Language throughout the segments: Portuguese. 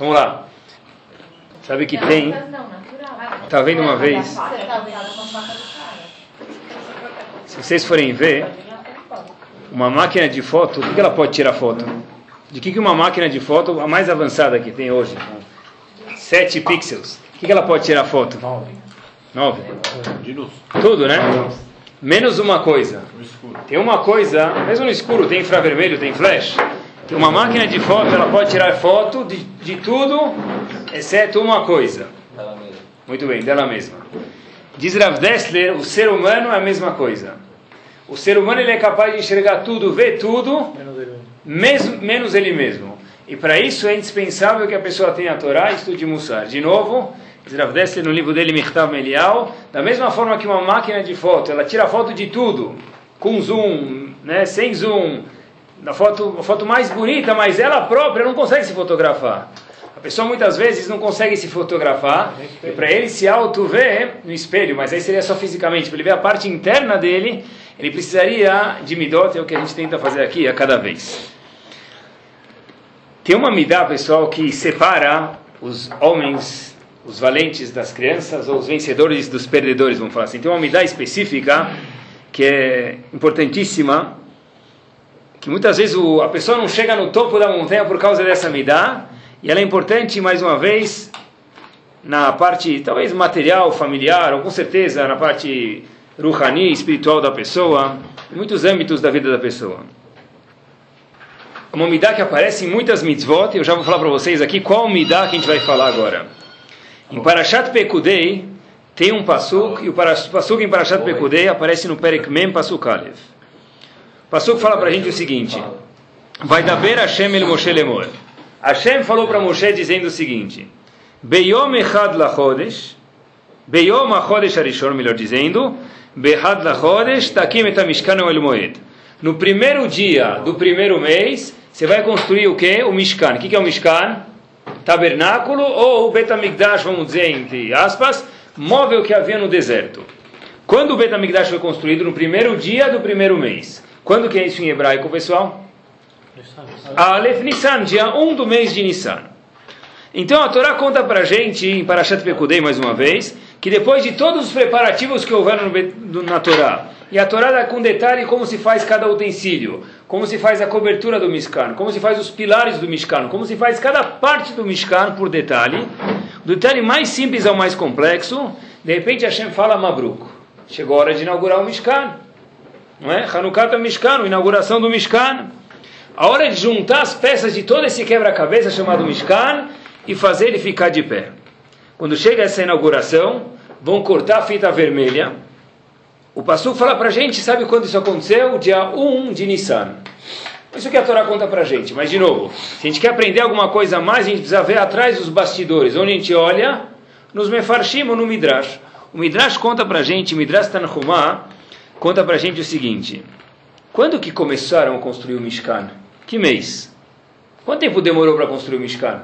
Vamos lá. Sabe que tem. Tá vendo uma vez? Se vocês forem ver, uma máquina de foto, o que ela pode tirar foto? De que, que uma máquina de foto, a mais avançada que tem hoje, 7 pixels, o que, que ela pode tirar foto? 9. Tudo, né? Menos uma coisa. Tem uma coisa, mesmo no escuro, tem infravermelho, tem flash. Uma máquina de foto, ela pode tirar foto de, de tudo, exceto uma coisa. Muito bem, dela mesma. Diz Rav Dessler, o ser humano é a mesma coisa. O ser humano ele é capaz de enxergar tudo, ver tudo, mesmo, menos ele mesmo. E para isso é indispensável que a pessoa tenha a Torá e estude Mussar. De novo, diz Rav Dessler no livro dele, Michtav Melial, da mesma forma que uma máquina de foto, ela tira foto de tudo, com zoom, né, sem zoom, na foto, a foto mais bonita, mas ela própria não consegue se fotografar. A pessoa muitas vezes não consegue se fotografar, e para ele se auto-ver no espelho, mas aí seria só fisicamente, para ele ver a parte interna dele, ele precisaria de midot, é o que a gente tenta fazer aqui a cada vez. Tem uma midá, pessoal, que separa os homens, os valentes das crianças, ou os vencedores dos perdedores, vamos falar assim. Tem uma midá específica que é importantíssima, que muitas vezes o, a pessoa não chega no topo da montanha por causa dessa midá, e ela é importante, mais uma vez, na parte talvez material, familiar, ou com certeza na parte ruhani, espiritual da pessoa, em muitos âmbitos da vida da pessoa. Uma midá que aparece em muitas mitzvot, eu já vou falar para vocês aqui qual midá que a gente vai falar agora. Em Parashat Pekudei, tem um pasuk, e o pasuk em Parashat Pekudei aparece no Perek Mem Pasuk Alev. Pasuk fala para a gente o seguinte: Vai daber Hashem el Moshe lemor. Hashem falou para Moshe dizendo o seguinte: Beyom echad lachodesh, Beyom achodesh arishon, melhor dizendo, Behad lachodesh takim et mishkan el moed. No primeiro dia do primeiro mês, você vai construir o que? O Mishkan. O que é o Mishkan? Tabernáculo ou o Betamigdash, vamos dizer entre aspas, móvel que havia no deserto. Quando o Betamigdash foi construído? No primeiro dia do primeiro mês. Quando que é isso em hebraico, pessoal? Aleph Nissan, dia 1 do mês de Nissan. Então a Torá conta para a gente, em Parashat Pekudei mais uma vez, que depois de todos os preparativos que houveram na Torá, e a Torá dá com detalhe como se faz cada utensílio, como se faz a cobertura do Mishkan, como se faz os pilares do Mishkan, como se faz cada parte do Mishkan por detalhe, do detalhe mais simples ao mais complexo, de repente Hashem fala Mabruk. Chegou a hora de inaugurar o Mishkan. Não é? Hanukkah Mishkan, inauguração do Mishkan. A hora de juntar as peças de todo esse quebra-cabeça chamado Mishkan e fazer ele ficar de pé. Quando chega essa inauguração, vão cortar a fita vermelha. O Passu fala para a gente, sabe quando isso aconteceu? Dia 1 de Nissan. Isso que a Torá conta para a gente. Mas, de novo, se a gente quer aprender alguma coisa a mais, a gente precisa ver atrás dos bastidores. Onde a gente olha? Nos Mefarshim ou no Midrash. O Midrash conta para a gente, Midrash Tanhumah, conta para a gente o seguinte. Quando que começaram a construir o Mishkan? Que mês? Quanto tempo demorou para construir o Mishkan?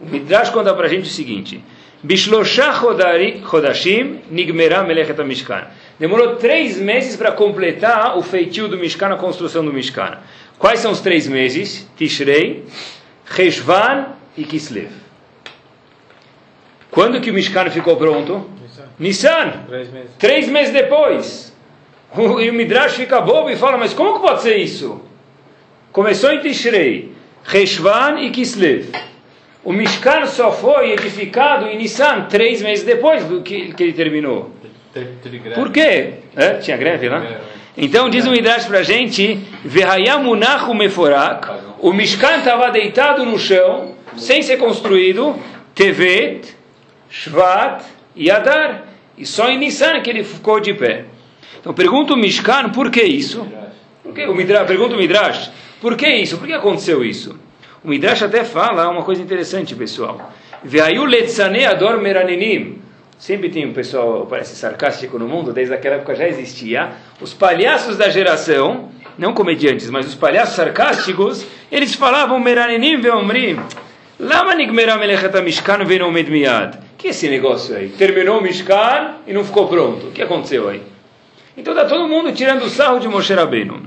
O Midrash conta para a gente o seguinte. Bishlosha Chodashim Mishkan. Demorou três meses para completar o feitio do Mishkan, a construção do Mishkan. Quais são os três meses? Tishrei, Reshvan e Kislev. Quando que o Mishkan ficou pronto? Nissan. Três meses. Três meses depois. E o Midrash fica bobo e fala, mas como que pode ser isso? Começou em Tishrei, Reshvan e Kislev. O Mishkan só foi edificado em Nissan três meses depois do que, que ele terminou. Por quê? É, tinha greve lá? Então diz o Midrash para a gente, meforak, o Mishkan estava deitado no chão, sem ser construído, Tevet, Shvat e Adar. E só em Nissan que ele ficou de pé. Então pergunta o Mishkan, por que isso? Por que, o Midrash, pergunta o Midrash, por que isso? Por que aconteceu isso? O Midrash até fala uma coisa interessante, pessoal. Veayu letzane ador. Sempre tem um pessoal, parece sarcástico no mundo, desde aquela época já existia. Os palhaços da geração, não comediantes, mas os palhaços sarcásticos, eles falavam meranenim veomrim. Lama nigmera melechet mishkan venomed miad. Que é esse negócio aí? Terminou o Mishkan e não ficou pronto. O que aconteceu aí? Então está todo mundo tirando o sarro de Moshe Rabbeinu.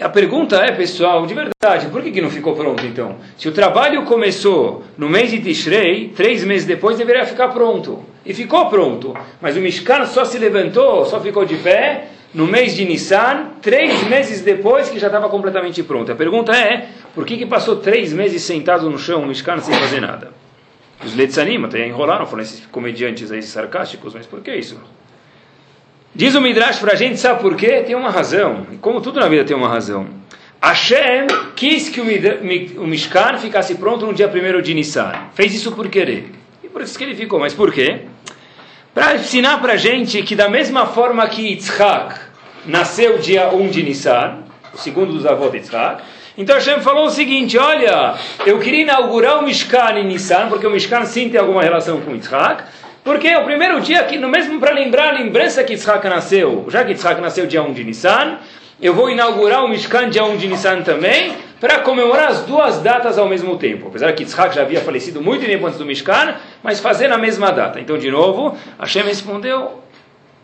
A pergunta é, pessoal, de verdade, por que, que não ficou pronto então? Se o trabalho começou no mês de Tishrei, três meses depois deveria ficar pronto. E ficou pronto. Mas o Mishkan só se levantou, só ficou de pé no mês de Nissan, três meses depois que já estava completamente pronto. A pergunta é, por que, que passou três meses sentado no chão, o Mishkan, sem fazer nada? Os Letzanim até enrolaram, foram esses comediantes aí sarcásticos, mas por que isso? Diz o Midrash para a gente, sabe por quê? Tem uma razão. E como tudo na vida tem uma razão. Hashem quis que o Mishkan ficasse pronto no dia 1 de Nissan. Fez isso por querer. E por isso que ele ficou. Mas por quê? Para ensinar para a gente que da mesma forma que Yitzhak nasceu dia 1 de Nissan, o segundo dos avós de Yitzhak, então Hashem falou o seguinte, olha, eu queria inaugurar o Mishkan em Nissan, porque o Mishkan sim tem alguma relação com Yitzhak, porque é o primeiro dia que, no mesmo para lembrar a lembrança que Yitzhak nasceu, já que Yitzhak nasceu dia 1 de Nissan, eu vou inaugurar o Mishkan dia 1 de Nissan também, para comemorar as duas datas ao mesmo tempo. Apesar que Yitzhak já havia falecido muito tempo antes do Mishkan, mas fazer na mesma data. Então, de novo, Hashem respondeu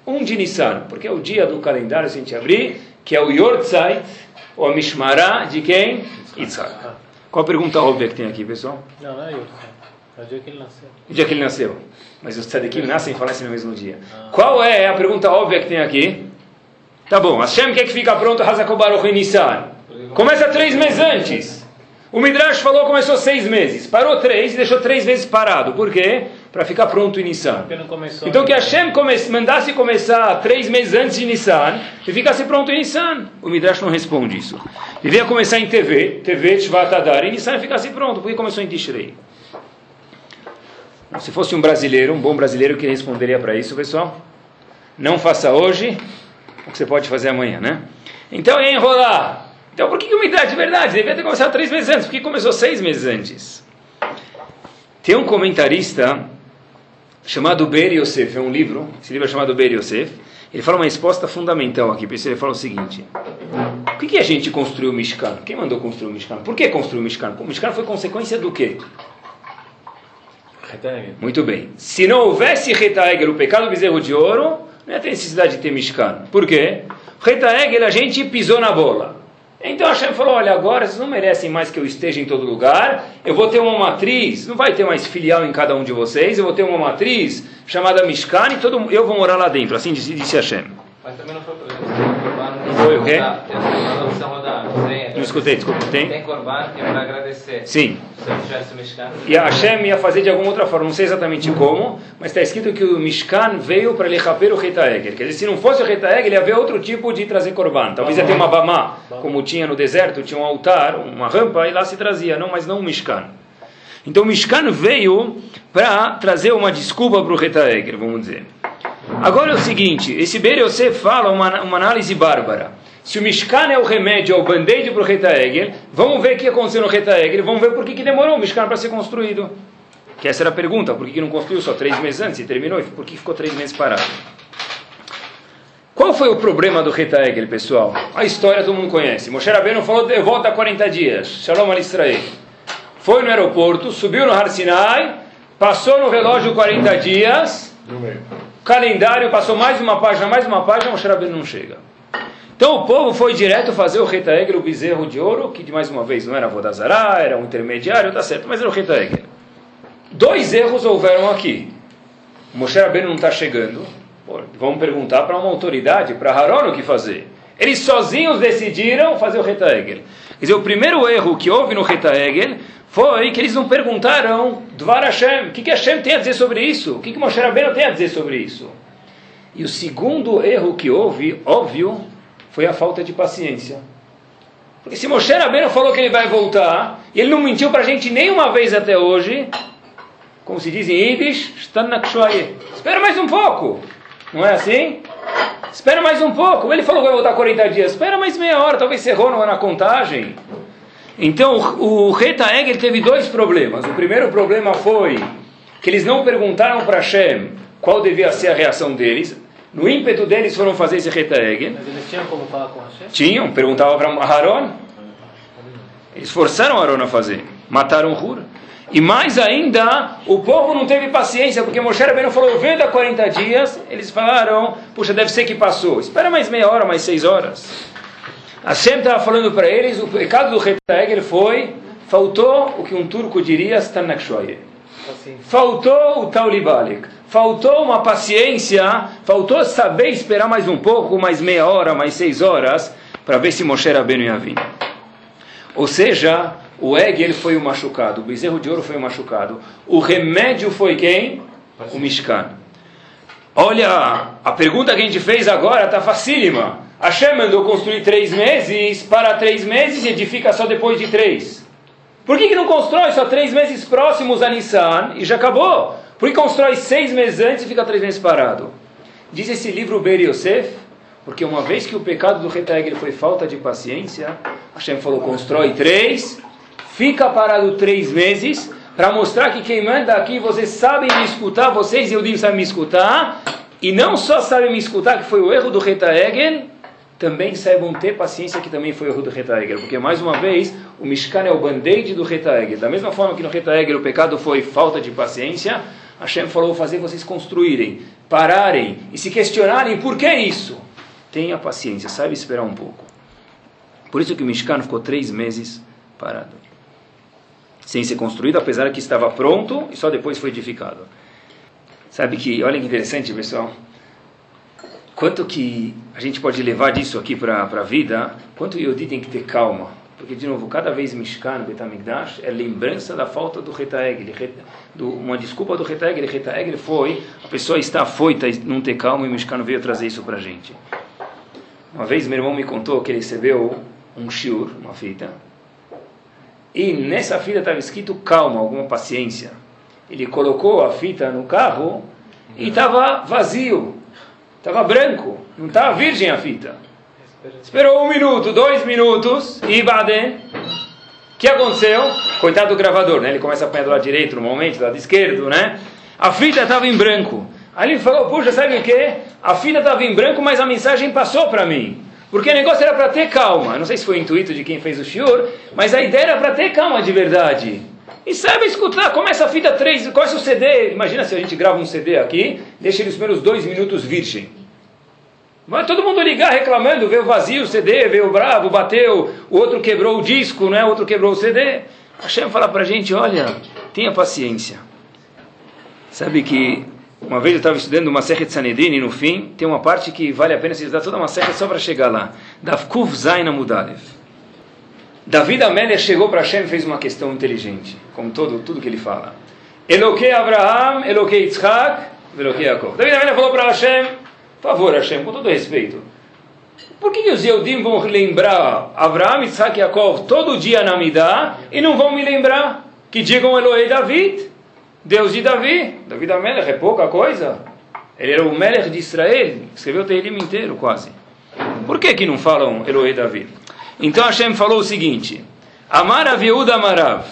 1 de Nissan, porque é o dia do calendário, se a gente abrir, que é o Yortzeit, ou a Mishmará de quem? Yitzhak. Qual a pergunta óbvia que tem aqui, pessoal? Não, não é Yortzeit. É o dia que ele nasceu. O dia que ele nasceu. Mas os tzadikim nascem e falecem no mesmo dia. Qual é a pergunta óbvia que tem aqui? Tá bom, Hashem quer que fica pronto Hazakobaruch Nissan. Começa três meses antes. O Midrash falou começou seis meses. Parou três e deixou três vezes parado. Por quê? Para ficar pronto em Nissan. Então que Hashem come mandasse começar três meses antes de Nissan e ficasse pronto em Nissan. O Midrash não responde isso. Devia começar em TV, TV Shvatadar, e Nissan ficasse pronto. Por que começou em Tishrei? Se fosse um brasileiro, um bom brasileiro, que responderia para isso, pessoal? Não faça hoje o que você pode fazer amanhã, né? Então ia enrolar. Então por que, que umidade de verdade? Devia ter começado três meses antes. Por que começou seis meses antes? Tem um comentarista chamado Ber Yosef, é um livro, esse livro é chamado Ber Yosef. Ele fala uma resposta fundamental aqui. Ele fala o seguinte: Por que, que a gente construiu o Mishkan? Quem mandou construir o Mishkan? Por que construiu o Mishkan? O Mishkan foi consequência do quê? Muito bem. Se não houvesse Retaegel, o pecado do bezerro de ouro, não ia ter necessidade de ter Mishkan. Por quê? Retaegel, a gente pisou na bola. Então Hashem falou: olha, agora vocês não merecem mais que eu esteja em todo lugar. Eu vou ter uma matriz, não vai ter mais filial em cada um de vocês. Eu vou ter uma matriz chamada Mishkan e todo, eu vou morar lá dentro. Assim disse, disse Hashem. Mas também não foi foi o quê? Não escutei, desculpa. Tem? Tem Corban que é para agradecer. Sim. Se eu tivesse o Mishkan. E a Hashem ia fazer de alguma outra forma, não sei exatamente como, mas está escrito que o Mishkan veio para lechaper o Retaeger. Quer dizer, se não fosse o Retaeger, ia haver outro tipo de trazer Corban. Talvez ia ter uma Bamá, como tinha no deserto, tinha um altar, uma rampa, e lá se trazia, não, mas não um Mishkan. Então o Mishkan veio para trazer uma desculpa para o Retaeger, vamos dizer. Agora é o seguinte, esse Yosef fala uma, uma análise bárbara. Se o Mishkan é o remédio, é o band-aid para o Reta Egel, vamos ver o que aconteceu no Reta Egel, vamos ver por que, que demorou o Mishkan para ser construído. Que essa era a pergunta, por que, que não construiu só três meses antes e terminou? Por que ficou três meses parado? Qual foi o problema do Reta Egel, pessoal? A história todo mundo conhece. Moshe Rabbeinu falou, eu volto a 40 dias. Shalom al Israel. Foi no aeroporto, subiu no Har Sinai, passou no relógio 40 dias, calendário, passou mais uma página, mais uma página, Moshe Rabbeinu não chega. Então o povo foi direto fazer o Retaegel, o bezerro de ouro, que de mais uma vez não era Vodazará, era um intermediário, tá certo, mas era o Retaegel. Dois erros houveram aqui. O Moshe Rabbeinu não está chegando. Pô, vamos perguntar para uma autoridade, para Haron, o que fazer. Eles sozinhos decidiram fazer o Retaegel. Quer dizer, o primeiro erro que houve no Retaegel foi que eles não perguntaram Dvar Hashem, o que, que Hashem tem a dizer sobre isso? O que, que Moshe Rabbeinu tem a dizer sobre isso? E o segundo erro que houve, óbvio, foi a falta de paciência. Porque se Moshe Rabbeinu falou que ele vai voltar, e ele não mentiu para a gente nenhuma vez até hoje, como se diz em Yiddish, espera mais um pouco. Não é assim? Espera mais um pouco. Ele falou que vai voltar 40 dias. Espera mais meia hora, talvez você errou na contagem. Então, o Reta Egel teve dois problemas. O primeiro problema foi que eles não perguntaram para Hashem qual devia ser a reação deles. No ímpeto deles foram fazer esse retaeg. Mas eles tinham como falar com Hashem? Tinham, perguntavam para Haron. Eles forçaram Haron a fazer. Mataram Hur. E mais ainda, o povo não teve paciência, porque Moshe Rabbeinu falou, venda 40 dias. Eles falaram, puxa, deve ser que passou. Espera mais meia hora, mais seis horas. Hashem estava falando para eles, o pecado do Retaegel foi, faltou o que um turco diria, Stanakshoye. Faltou o Taulibalik. Faltou uma paciência, faltou saber esperar mais um pouco, mais meia hora, mais seis horas, para ver se Moshe Rabbeinu ia vir. Ou seja, o egg ele foi o machucado, o bezerro de ouro foi o machucado. O remédio foi quem? O Mishkan. Olha, a pergunta que a gente fez agora está facílima. Hashem mandou construir três meses, para três meses e edifica só depois de três. Por que, que não constrói só três meses próximos a Nissan e já acabou? Por que constrói seis meses antes e fica três meses parado? Diz esse livro Ber Yosef, porque uma vez que o pecado do Retaegel foi falta de paciência, Hashem falou, constrói três, fica parado três meses, para mostrar que quem manda aqui, vocês sabem me escutar, vocês e eu digo sabem me escutar, e não só sabem me escutar, que foi o erro do Retaegel, também saibam ter paciência que também foi o erro do Retaegel, porque mais uma vez o Mishkan é o band-aid do Retaegel. Da mesma forma que no Retaegel o pecado foi falta de paciência, Hashem falou fazer vocês construírem, pararem e se questionarem por que isso. Tenha paciência, saiba esperar um pouco. Por isso que o Mishkan ficou três meses parado. Sem ser construído, apesar que estava pronto e só depois foi edificado. Sabe que, olha que interessante, pessoal. Quanto que a gente pode levar disso aqui para a vida, quanto o Yodi tem que ter calma. Porque, de novo, cada vez Mishkan, Betamigdash, é lembrança da falta do Retaegel. Uma desculpa do Retaegel. Retaegel foi, a pessoa está afoita não ter calma e o Mishkan veio trazer isso para a gente. Uma vez meu irmão me contou que ele recebeu um shiur, uma fita, e nessa fita estava escrito calma, alguma paciência. Ele colocou a fita no carro e estava vazio, estava branco, não estava virgem a fita. Esperou um minuto, dois minutos, e Baden, que aconteceu? Coitado do gravador, né? Ele começa a apanhar do lado direito, normalmente, do lado esquerdo, né? A fita estava em branco. Aí ele falou, puxa, sabe o que? A fita estava em branco, mas a mensagem passou para mim. Porque o negócio era para ter calma. Não sei se foi o intuito de quem fez o shiur, mas a ideia era para ter calma de verdade. E sabe escutar, começa a fita 3, começa o CD. Imagina se a gente grava um CD aqui, deixa ele os primeiros dois minutos virgem. Vai todo mundo ligar reclamando, veio vazio o CD, veio bravo, bateu, o outro quebrou o disco, né? o outro quebrou o CD. Hashem fala para a gente, olha, tenha paciência. Sabe que uma vez eu estava estudando uma Sechet Sanedrin e no fim tem uma parte que vale a pena se estudar toda uma Sechet só para chegar lá. Davkuf Zain Amudalev. David Amélia chegou para Hashem e fez uma questão inteligente, como todo, tudo que ele fala. Eloquei Abraham, Eloquei Yitzhak, Eloquei Yaakov. David Amélia falou para Hashem, por favor Hashem, com todo respeito, por que, os Yehudim vão lembrar Abraham, Yitzhak e Yaakov todo dia na Midah e não vão me lembrar que digam Eloei David? Deus de Davi, Davi da Melech, é pouca coisa. Ele era o Melech de Israel, escreveu o Tehillim inteiro quase. Por que que não falam Elohe Davi? Então Hashem falou o seguinte, Amar Aviúd Amarav,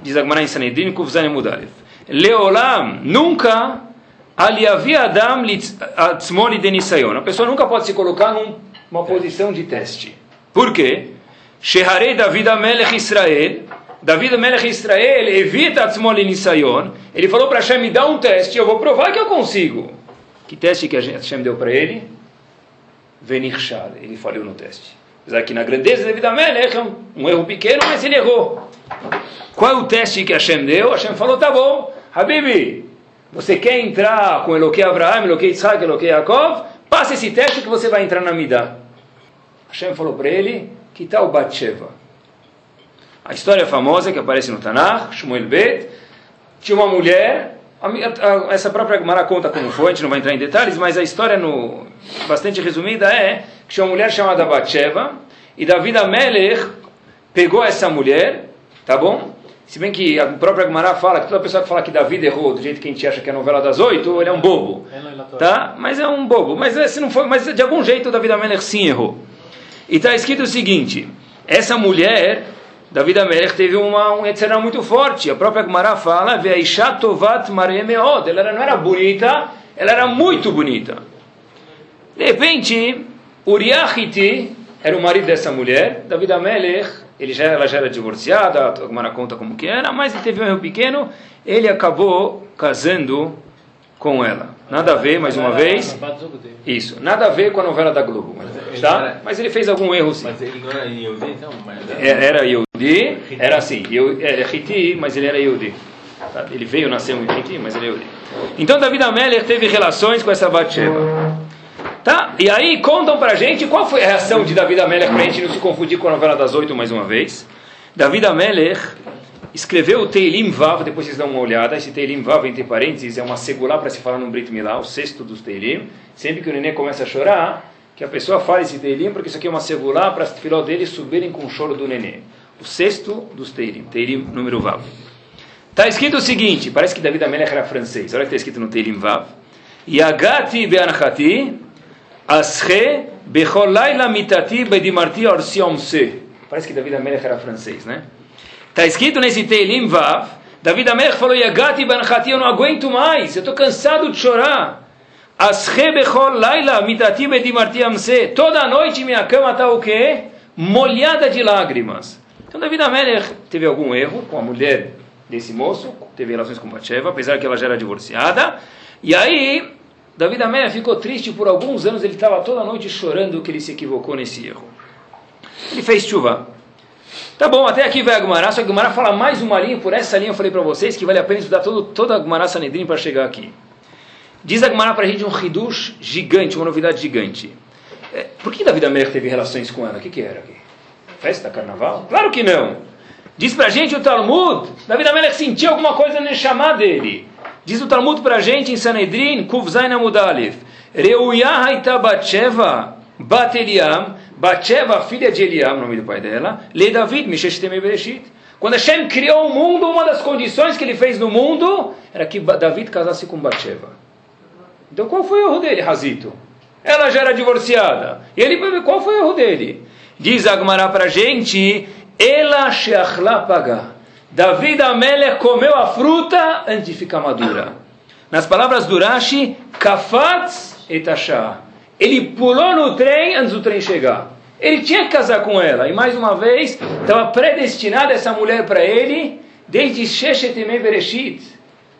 diz a Gemara em Sanedrin, Kufzane Mudarev, Leolam, nunca, Aliavi Adam Atzmoni Denisayon. A pessoa nunca pode se colocar numa posição de teste. Por quê? Sheharei David Melech Israel, David Melech Israel evita Atzmoli Nisayon. Ele falou para Hashem, me dá um teste, eu vou provar que eu consigo. Que teste que Hashem deu para ele? Venichshal. Ele falhou no teste. Apesar que na grandeza de David Melech é um, um erro pequeno, mas ele errou. Qual é o teste que Hashem deu? Hashem falou, tá bom, Habibi, você quer entrar com Eloquei Abraham, Eloquei Isaac, Eloquei Yaakov? Passa esse teste que você vai entrar na Midah. Hashem falou para ele, que tal Batsheva? A história famosa que aparece no Tanakh, Shmuel Bet, tinha uma mulher, essa própria Gemara conta como foi, a gente não vai entrar em detalhes, mas a história no, bastante resumida é que tinha uma mulher chamada Batsheva, e David Amelech pegou essa mulher, tá bom? Se bem que a própria Gemara fala que toda pessoa que fala que David errou do jeito que a gente acha que é a novela das oito, ele é um bobo, tá? Mas é um bobo. Mas se não foi, mas de algum jeito David Amelech sim errou. E está escrito o seguinte: essa mulher David Amelech teve uma, um Yetzirah muito forte. A própria Gemara fala, tovat. Ela não era bonita, ela era muito bonita. De repente, Uriahiti era o marido dessa mulher. David Amelech, ele já, ela já era divorciada, a Gemara conta como que era, mas ele teve um erro pequeno. Ele acabou casando com ela. Nada a ver, mais uma vez. Isso, nada a ver com a novela da Globo. Mas, tá? mas ele fez algum erro sim. Mas ele não era Yehudi, então? É- Era Yehudi, era assim, Eu- é Hiti, mas ele era Yehudi. Tá? Ele veio, nasceu em Hiti, mas ele é Yehudi. Então David Ameller teve relações com essa Batsheva. Tá? E aí contam pra gente qual foi a reação de David Ameller pra gente não se confundir com a novela das oito mais uma vez. David Ameller escreveu o Teilim Vav, depois vocês dão uma olhada, esse Teilim Vav, entre parênteses, é uma segulá para se falar no Brit Milá, o sexto dos Teilim. Sempre que o neném começa a chorar, que a pessoa fale esse Teilim, porque isso aqui é uma segulá para os filhos dele subirem com o choro do neném. O sexto dos Teilim, Teilim número Vav. Está escrito o seguinte, parece que David Amelech era francês, olha o que está escrito no Teilim Vav. Yagati be'anachati, asche bechol laila mitati bedimarti orsiom se. Parece que David Amelech era francês, né? Está escrito nesse Teilim Vav, David Amelech falou, Yagati be'anachati, eu não aguento mais, eu estou cansado de chorar. Asche bechol laila mitati bedimarti amse. Toda noite minha cama está o quê? Molhada de lágrimas. Então David Amelech teve algum erro com a mulher desse moço, teve relações com Batsheva, apesar que ela já era divorciada. E aí, David Amelech ficou triste por alguns anos, ele estava toda noite chorando que ele se equivocou nesse erro. Ele fez chuva. Tá bom, até aqui vai a Gumará, só que a Gumará fala mais uma linha, por essa linha eu falei para vocês que vale a pena estudar todo, toda a Gumará Sanedrim para chegar aqui. Diz a Gumará para a gente um hidush gigante, uma novidade gigante. É, por que David Amelech teve relações com ela? O que, que era aqui? Festa, carnaval? Claro que não. Diz pra gente o Talmud, David Amelech sentiu alguma coisa no chamar dele. Diz o Talmud pra gente em Sanedrin, Kuvzain Amudalif, Reuya Haita Batsheva, Bat Eliam, Batsheva, filha de Eliam, nome do pai dela, Le David, Mishesh Temei Bereshit. Quando Hashem criou o mundo, uma das condições que ele fez no mundo era que David casasse com Batsheva. Então qual foi o erro dele, Razito? Ela já era divorciada. E ele, qual foi o erro dele? Diz Agmará pra gente, Ela sheachla paga. David Amelech comeu a fruta antes de ficar madura. Nas palavras do Rashi, kafatz etashá. Ele pulou no trem antes do trem chegar. Ele tinha que casar com ela. E mais uma vez, estava predestinada essa mulher para ele, desde Sheshetemei Bereshit.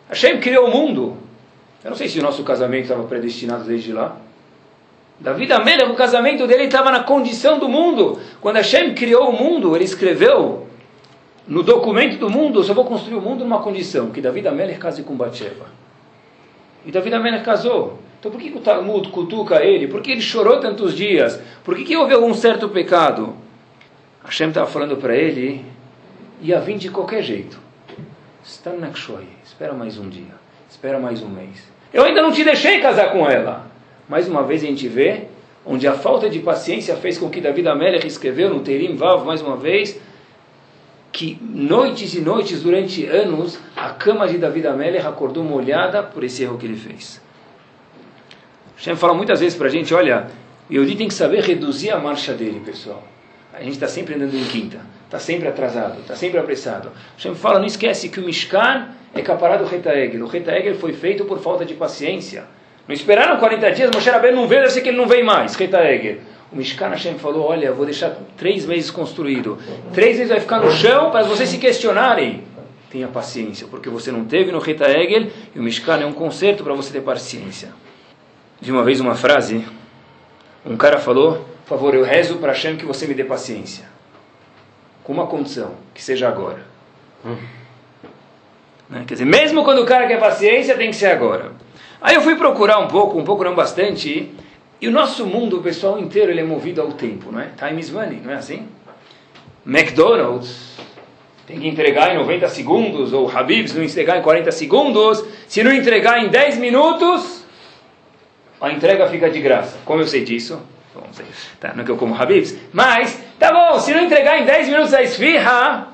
Hashem criou o mundo. Eu não sei se o nosso casamento estava predestinado desde lá. Davi Amelech, o casamento dele estava na condição do mundo. Quando Hashem criou o mundo, ele escreveu no documento do mundo, eu só vou construir o mundo numa condição, que Davi Amelech case com Batsheva. E Davi Amelech casou. Então por que, o Talmud cutuca ele? Por que ele chorou tantos dias? Por que, que houve algum certo pecado? Hashem estava falando para ele, ia vir de qualquer jeito. Stanakshoi, espera mais um dia, espera mais um mês. Eu ainda não te deixei casar com ela. Mais uma vez a gente vê onde a falta de paciência fez com que David Amelech escreveu no Teirim Vav, mais uma vez, que noites e noites, durante anos, a cama de David Amelech acordou molhada por esse erro que ele fez. Hashem fala muitas vezes para a gente, olha, o Yehudi tem que saber reduzir a marcha dele, pessoal. A gente está sempre andando em quinta, está sempre atrasado, está sempre apressado. Hashem fala, não esquece que o Mishkan é caparado do Reta Egel. O Reta Egel foi feito por falta de paciência. Não esperaram 40 dias, Moshe Rabbeinu não veio, deve ser que ele não vem mais. Reta Egel. O Mishkan Hashem falou, olha, eu vou deixar três meses construído. Três meses vai ficar no chão para vocês se questionarem. Tenha paciência, porque você não teve no Reta Egel e o Mishkan é um conserto para você ter paciência. Vi uma vez uma frase, um cara falou, por favor, eu rezo para Hashem que você me dê paciência. Com uma condição, que seja agora. Né? Quer dizer, mesmo quando o cara quer paciência, tem que ser agora. Aí eu fui procurar um pouco, um pouco não bastante, e o nosso mundo, o pessoal inteiro, ele é movido ao tempo, não é? Time is money, não é assim? McDonald's tem que entregar em 90 segundos, ou Habib's não entregar em 40 segundos, se não entregar em 10 minutos, a entrega fica de graça. Como eu sei disso? Bom, sei. Tá, não é que eu como Habib's, mas, tá bom, se não entregar em 10 minutos a esfirra,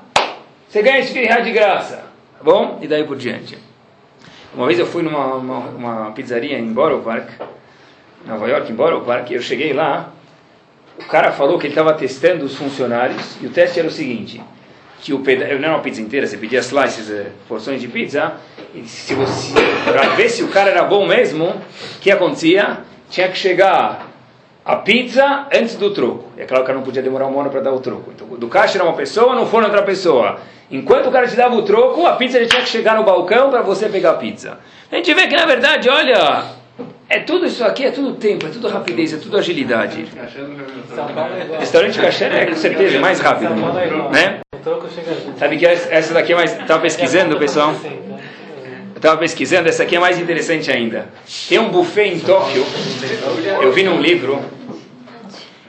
você ganha a esfirra de graça, tá bom? E daí por diante. Uma vez eu fui numa uma, uma pizzaria em Borough Park, Nova York, em Borough Park, e eu cheguei lá, o cara falou que ele estava testando os funcionários, e o teste era o seguinte, que o peda não era uma pizza inteira, você pedia slices, eh, porções de pizza, e se você, para ver se o cara era bom mesmo, o que acontecia? Tinha que chegar a pizza antes do troco. É claro que não podia demorar uma hora para dar o troco. Então, do caixa era uma pessoa, no forno outra pessoa. Enquanto o cara te dava o troco, a pizza tinha que chegar no balcão para você pegar a pizza. A gente vê que, na verdade, olha, é tudo isso aqui, é tudo tempo, é tudo rapidez, é tudo agilidade. Restaurante caché é com certeza mais rápido, né? Sabe que essa daqui é mais... Estava pesquisando, pessoal? Eu estava pesquisando, essa aqui é mais interessante ainda. Tem um buffet em Tóquio, eu vi num livro,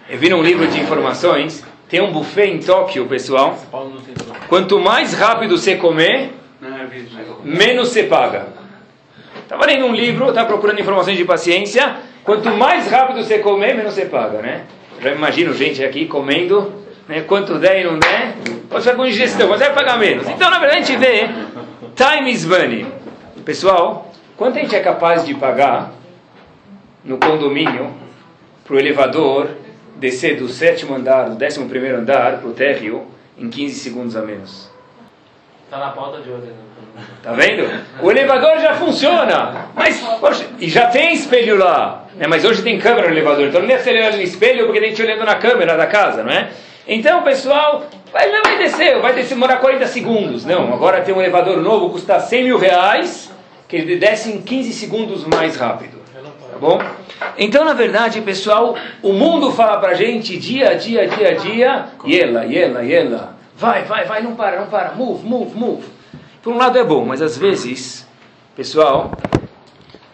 eu vi num livro de informações, tem um buffet em Tóquio, pessoal. Quanto mais rápido você comer, menos você paga. Estava lendo um livro, estava procurando informações de paciência. Quanto mais rápido você comer, menos você paga, né? Já imagino gente aqui comendo, né? Quanto der e não der, pode ficar com ingestão, mas vai pagar menos. Então, na verdade, a gente vê time is money. Pessoal, quanto a gente é capaz de pagar no condomínio para o elevador descer do sétimo andar, do décimo primeiro andar para o térreo em 15 segundos a menos? Tá na pauta de hoje. né? Tá vendo? O elevador já funciona, mas poxa, e já tem espelho lá, né? Mas hoje tem câmera no elevador, então não deve ser olhando no espelho porque tem gente olhando na câmera da casa, não é? Então, pessoal, vai, não vai descer, vai descer, demorar 40 segundos. Não, agora tem um elevador novo, custa 100 mil reais, que ele desce em 15 segundos mais rápido. Tá bom? Então, na verdade, pessoal, o mundo fala pra gente dia a dia, dia a dia, yela, yela, yela. Vai, vai, vai, não para, não para, move, move, move. Por um lado é bom, mas às vezes, pessoal,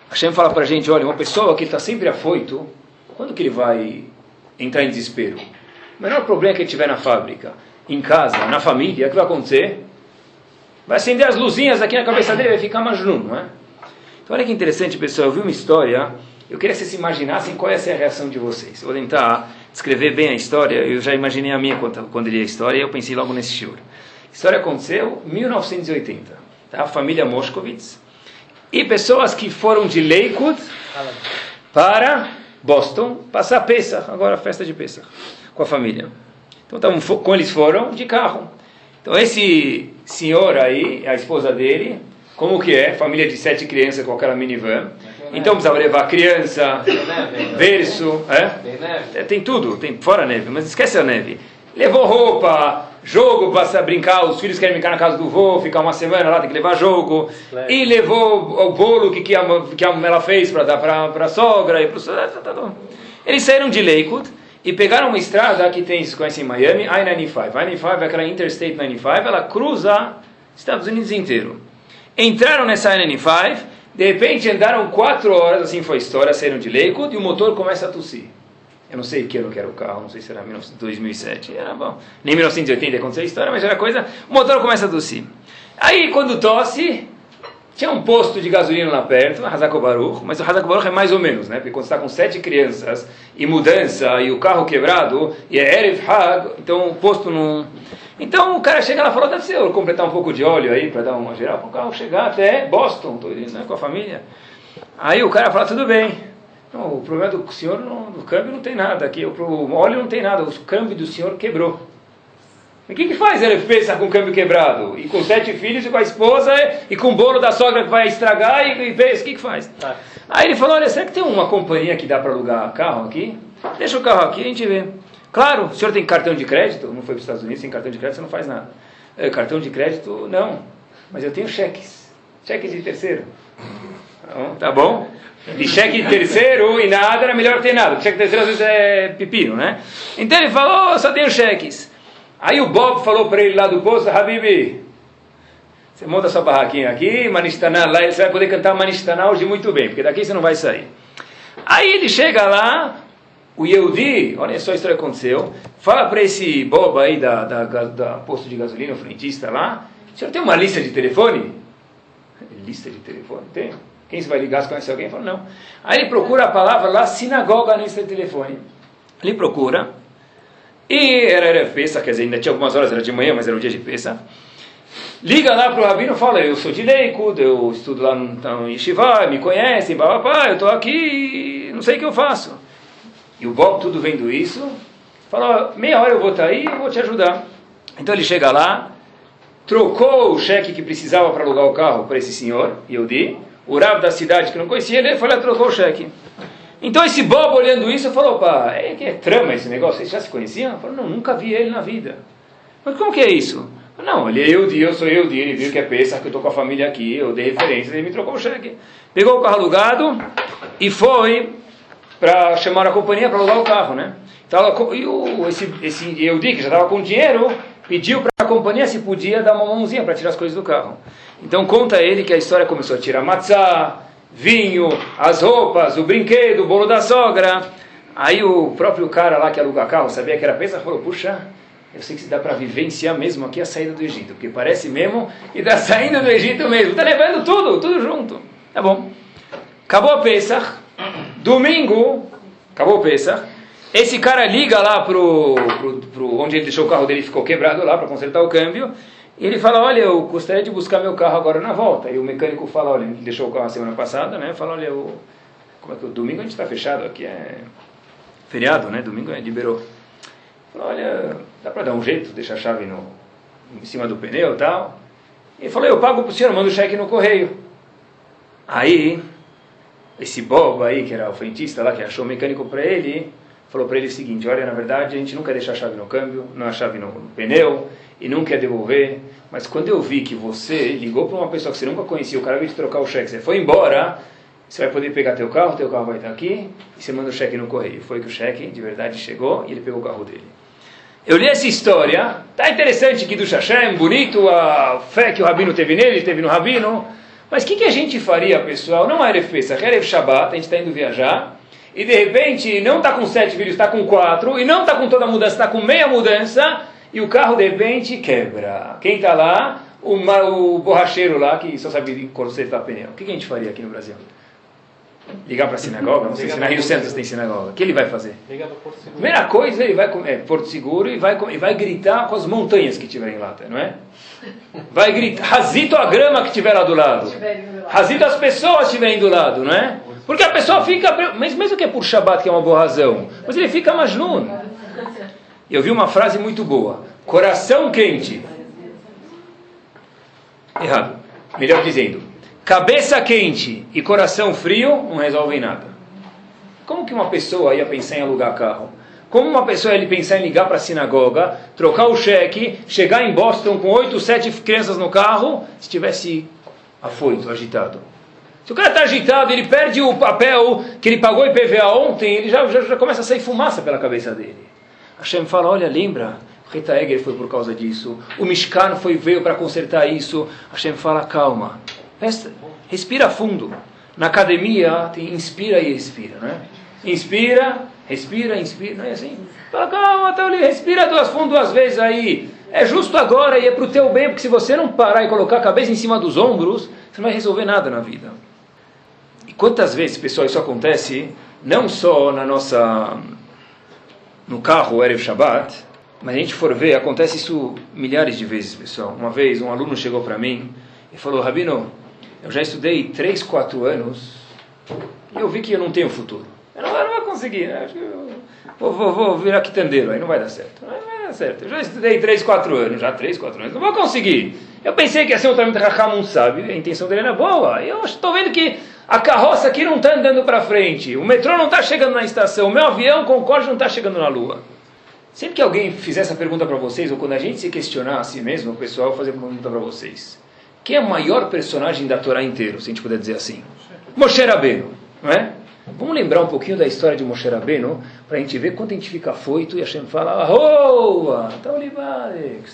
Hashem fala pra gente, olha, uma pessoa que está sempre afoito, quando que ele vai entrar em desespero? O menor problema que ele tiver na fábrica, em casa, na família, o que vai acontecer? Vai acender as luzinhas aqui na cabeça dele, vai ficar majnun, não é? Então olha que interessante, pessoal, eu vi uma história, eu queria que vocês se imaginassem qual ia ser a reação de vocês. Eu vou tentar descrever bem a história, eu já imaginei a minha quando, quando li a história, e eu pensei logo nesse shiur. A história aconteceu em 1980, tá? A família Moshkovitz, e pessoas que foram de Lakewood para Boston passar Pesach, agora a festa de Pesach, com a família. Então, tavam, com eles foram de carro. Então, esse senhor aí, a esposa dele, como que é? Família de sete crianças com aquela minivan. Então, precisava levar criança, verso, é? Tem tudo, tem fora neve, mas esquece a neve. Levou roupa, jogo para brincar, os filhos querem brincar na casa do vô, ficar uma semana lá, tem que levar jogo. E levou o bolo que, que, a, que a, ela fez para dar para a sogra. E pro, tá, tá, tá. Eles saíram de Lakewood e pegaram uma estrada que tem, se conhece em Miami, I-95. I-95 é aquela Interstate 95, ela cruza Estados Unidos inteiro. Entraram nessa I-95, de repente andaram quatro horas, assim foi a história, saíram de Lakewood e o motor começa a tossir. Eu não sei que ano que era o carro, não sei se era 19- 2007, era bom. Nem 1980 aconteceu a história, mas era coisa. O motor começa a tossir. Aí, quando tosse, tinha um posto de gasolina lá perto, Hazako Baruch, mas o Hazako Baruch é mais ou menos, né? Porque quando está com sete crianças e mudança e o carro quebrado e é Erev Hag, então o posto não. Então o cara chega lá e fala: deve ser eu completar um pouco de óleo aí para dar uma geral para o carro chegar até Boston, tô indo, né, com a família. Aí o cara fala: tudo bem. Não, o problema do senhor, não, do câmbio não tem nada aqui, o, óleo não tem nada, o câmbio do senhor quebrou. E o que, que faz ele pensa com o câmbio quebrado? E com sete filhos, e com a esposa, e com o bolo da sogra que vai estragar, e, e pensa, o que, que faz? Tá. Aí ele falou, olha, será que tem uma companhia que dá para alugar carro aqui? Deixa o carro aqui, a gente vê. Claro, o senhor tem cartão de crédito? Não foi para os Estados Unidos, sem cartão de crédito você não faz nada. É, cartão de crédito, não. Mas eu tenho cheques. Cheques de terceiro. Então, tá bom? De cheque de terceiro e nada era melhor ter nada. Cheque de terceiro às vezes é pepino, né? Então ele falou, "Oh, só tenho cheques. Aí o Bob falou para ele lá do posto, Habibi, você monta sua barraquinha aqui, Manistaná lá, você vai poder cantar Manistaná hoje muito bem, porque daqui você não vai sair. Aí ele chega lá, o Yehudi, olha só a história que aconteceu, fala para esse Bob aí da, da, da, posto de gasolina, o frentista lá, o senhor tem uma lista de telefone? Lista de telefone? Tem. Quem você vai ligar se conhece alguém? Fala, não. Aí ele procura a palavra lá, sinagoga na lista de telefone. Ele procura, e era, era Pesach, quer dizer, ainda tinha algumas horas, era de manhã, mas era um dia de Pesach. Liga lá pro rabino e fala, eu sou de Leikud, eu estudo lá no, no Yeshiva, me conhecem, papapá, eu estou aqui, não sei o que eu faço. E o Bob, tudo vendo isso, fala, meia hora eu vou estar aí, eu vou te ajudar. Então ele chega lá, trocou o cheque que precisava para alugar o carro para esse senhor, Yehudi, o Rav da cidade que não conhecia ele, foi lá trocou o cheque. Então esse bobo olhando isso falou, opa, é é trama esse negócio, vocês já se conheciam? Falou, não, nunca vi ele na vida. Mas como que é isso? Não, ele é Yehudi, eu sou Yehudi, ele viu que é Pesach, que eu estou com a família aqui, eu dei referência, ele me trocou o cheque. Pegou o carro alugado e foi para chamar a companhia para alugar o carro, né? Então, e o, esse, esse Yehudi, que já estava com dinheiro, pediu para a companhia se podia dar uma mãozinha para tirar as coisas do carro. Então conta ele que a história começou a tirar matzá, vinho, as roupas, o brinquedo, o bolo da sogra. Aí o próprio cara lá que aluga carro sabia que era Pesach, falou, puxa, eu sei que se dá para vivenciar mesmo aqui a saída do Egito, porque parece mesmo que está saindo do Egito mesmo, está levando tudo, tudo junto. Tá bom. Acabou a Pesach, domingo, acabou a Pesach, esse cara liga lá pro, pro, pro onde ele deixou o carro dele, ficou quebrado lá para consertar o câmbio, e ele fala, olha, eu gostaria de buscar meu carro agora na volta. E o mecânico fala, olha, ele deixou o carro a semana passada, né? Fala, olha, o, como é que o domingo a gente está fechado aqui, é feriado, né? Domingo é liberou. Falou, olha, dá para dar um jeito, deixar a chave no, em cima do pneu e tal. Ele falou, eu pago para o senhor, mando o cheque no correio. Aí, esse bobo aí, que era o frentista lá, que achou o mecânico para ele, falou para ele o seguinte, olha, na verdade, a gente nunca deixa a chave no câmbio, não a chave no, no pneu, e não quer devolver, mas quando eu vi que você ligou para uma pessoa que você nunca conhecia, o cara veio te trocar o cheque, você foi embora, você vai poder pegar teu carro, teu carro vai estar aqui, e você manda o cheque no correio. Foi que o cheque, de verdade, chegou e ele pegou o carro dele. Eu li essa história, tá interessante que do Hashem, bonito a fé que o Rabino teve nele, teve no Rabino, mas o que, que, a gente faria, pessoal? Não é Erev Pesach, é Erev Shabbat, a gente está indo viajar, e de repente não está com sete filhos, está com quatro, e não está com toda a mudança, está com meia mudança, e o carro de repente quebra. Quem está lá? O, o borracheiro lá, que só sabe consertar pneu. O que, que a gente faria aqui no Brasil? Ligar para a sinagoga? Não sei se na Rio Santos tem sinagoga. O que ele vai fazer? Primeira coisa, ele vai é, Porto Seguro e vai, e vai gritar com as montanhas que tiverem lá, não é? Vai gritar, razito a grama que tiver lá do lado. Razito as pessoas que estiverem do lado, não é? Porque a pessoa fica, mas mesmo que é por Shabbat, que é uma boa razão, mas ele fica majnun. Eu vi uma frase muito boa. Coração quente. Errado. Melhor dizendo, Cabeça quente e coração frio não resolvem nada. Como que uma pessoa ia pensar em alugar carro? Como uma pessoa ia pensar em ligar para a sinagoga, trocar o cheque, chegar em Boston com oito, sete crianças no carro, se estivesse afoito, agitado? Se o cara está agitado, ele perde o papel que ele pagou IPVA ontem, ele já, já, já começa a sair fumaça pela cabeça dele. Hashem fala, olha, lembra, Rita Eger foi por causa disso, o Mishkan foi, veio para consertar isso. Hashem fala, calma, respira fundo. Na academia tem inspira e expira, né? Inspira, respira, inspira, não é assim? Fala, calma, ali, respira duas fundo duas vezes aí. É justo agora e é para o teu bem, porque se você não parar e colocar a cabeça em cima dos ombros, você não vai resolver nada na vida. E quantas vezes, pessoal, isso acontece, não só na nossa, no carro, Erev Shabbat, mas a gente for ver, acontece isso milhares de vezes, pessoal. Uma vez um aluno chegou para mim e falou, Rabino, eu já estudei 3, 4 anos e eu vi que eu não tenho futuro. Eu não, eu não vou conseguir, né? vou, vou, vou virar quitandeiro, aí não vai dar certo. Não vai dar certo. Eu já estudei 3, 4 anos, já 3, 4 anos, não vou conseguir. Eu pensei que ia ser um Talmud Raham, um sábio, a intenção dele era boa. Eu estou vendo que a carroça aqui não está andando para frente, o metrô não está chegando na estação, o meu avião Concorde não está chegando na Lua. Sempre que alguém fizer essa pergunta para vocês, ou quando a gente se questionar a si mesmo, o pessoal vai fazer uma pergunta para vocês. Quem é o maior personagem da Torá inteiro, se a gente puder dizer assim? Moshe Rabbeinu, não é? Vamos lembrar um pouquinho da história de Moshe Rabbeinu, para a gente ver quanto a gente fica foito e a Hashem fala, Taulibarek,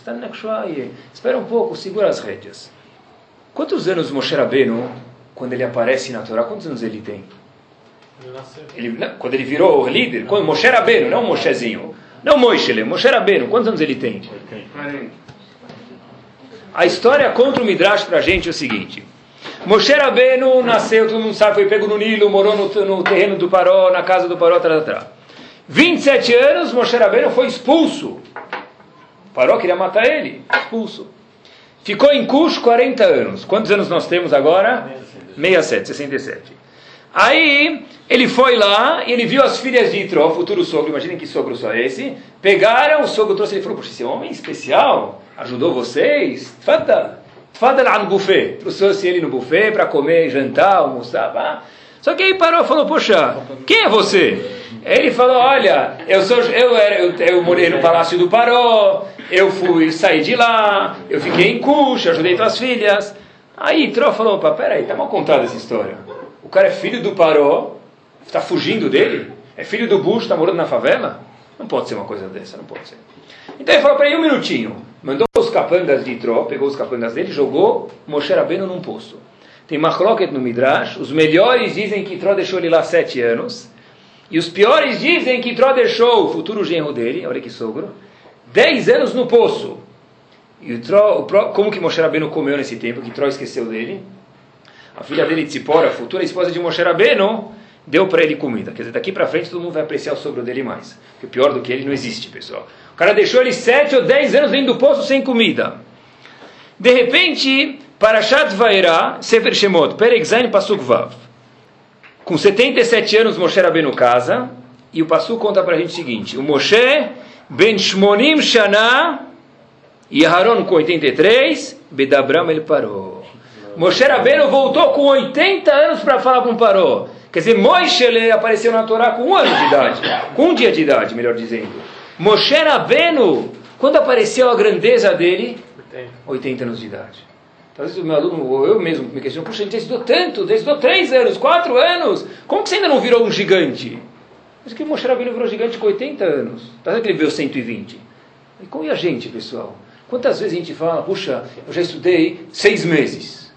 espera um pouco, segura as rédeas. Quantos anos Moshe Rabbeinu, quando ele aparece na Torá, quantos anos ele tem? Ele, quando ele virou líder, quando Moshe Rabbeinu, não Moshezinho, não Moishe, Moshe Rabbeinu, quantos anos ele tem? 40. A história contra o Midrash para a gente é o seguinte. Moshe Rabbeinu nasceu, todo mundo sabe, foi pego no Nilo, morou no, no terreno do Paró, na casa do Paró, tal, tal. 27 anos, Moshe Rabbeinu foi expulso. O Paró queria matar ele, expulso. Ficou em Cush 40 anos. Quantos anos nós temos agora? 67, 67. Aí ele foi lá e ele viu as filhas de Itró, futuro sogro, imaginem que sogro só é esse. Pegaram, o sogro trouxe, ele falou, poxa, esse homem especial, ajudou vocês? Fada, fada lá no buffet. Trouxe ele no buffet para comer, jantar, almoçar. Pá. Só que aí parou e falou, poxa, quem é você? Ele falou, olha, eu sou, eu era, eu, eu morei no palácio do Paró, eu fui sair de lá, eu fiquei em Cuxa, ajudei tuas filhas. Aí Tró falou, opa, peraí, tá mal contada essa história. O cara é filho do Paró, está fugindo dele? É filho do Bush, está morando na favela? Não pode ser uma coisa dessa, não pode ser. Então ele falou, peraí, um minutinho. Mandou os capangas de Tró, pegou os capangas dele, jogou Moshe Rabbeinu num poço. Tem Machloket no Midrash, os melhores dizem que Tró deixou ele lá sete anos, e os piores dizem que Tró deixou o futuro genro dele, olha que sogro, dez anos no poço. E o como que Moshe Rabbeinu comeu nesse tempo, que Tró esqueceu dele? A filha dele, Tzipora, a futura esposa de Moshe Rabbeinu, deu para ele comida. Quer dizer, daqui para frente todo mundo vai apreciar o sogro dele mais. Porque pior do que ele não existe, pessoal. O cara deixou ele sete ou dez anos dentro do poço sem comida. De repente, Parashat Vaera, Sefer Shemot, Perek Pasuk Vav. Com 77 anos, Moshe Rabbeinu casa, e o Pasuk conta para a gente o seguinte, o Moshe, Ben Shmonim Shana, e Aharon com 83, Bedabram ele parou. Moshe Rabbeinu voltou com 80 anos para falar com Paró. Quer dizer, Moshe apareceu na Torá com um ano de idade, com um dia de idade, melhor dizendo. Moshe Rabbeinu, quando apareceu a grandeza dele, 80 anos de idade. Talvez o meu aluno, ou eu mesmo, me questiono, puxa, ele estudou tanto, ele estudou 3 anos, 4 anos, como que você ainda não virou um gigante? Mas que Moshe Rabbeinu virou gigante com 80 anos, tá que ele veio 120. E como é a gente, pessoal? Quantas vezes a gente fala, puxa, eu já estudei seis meses,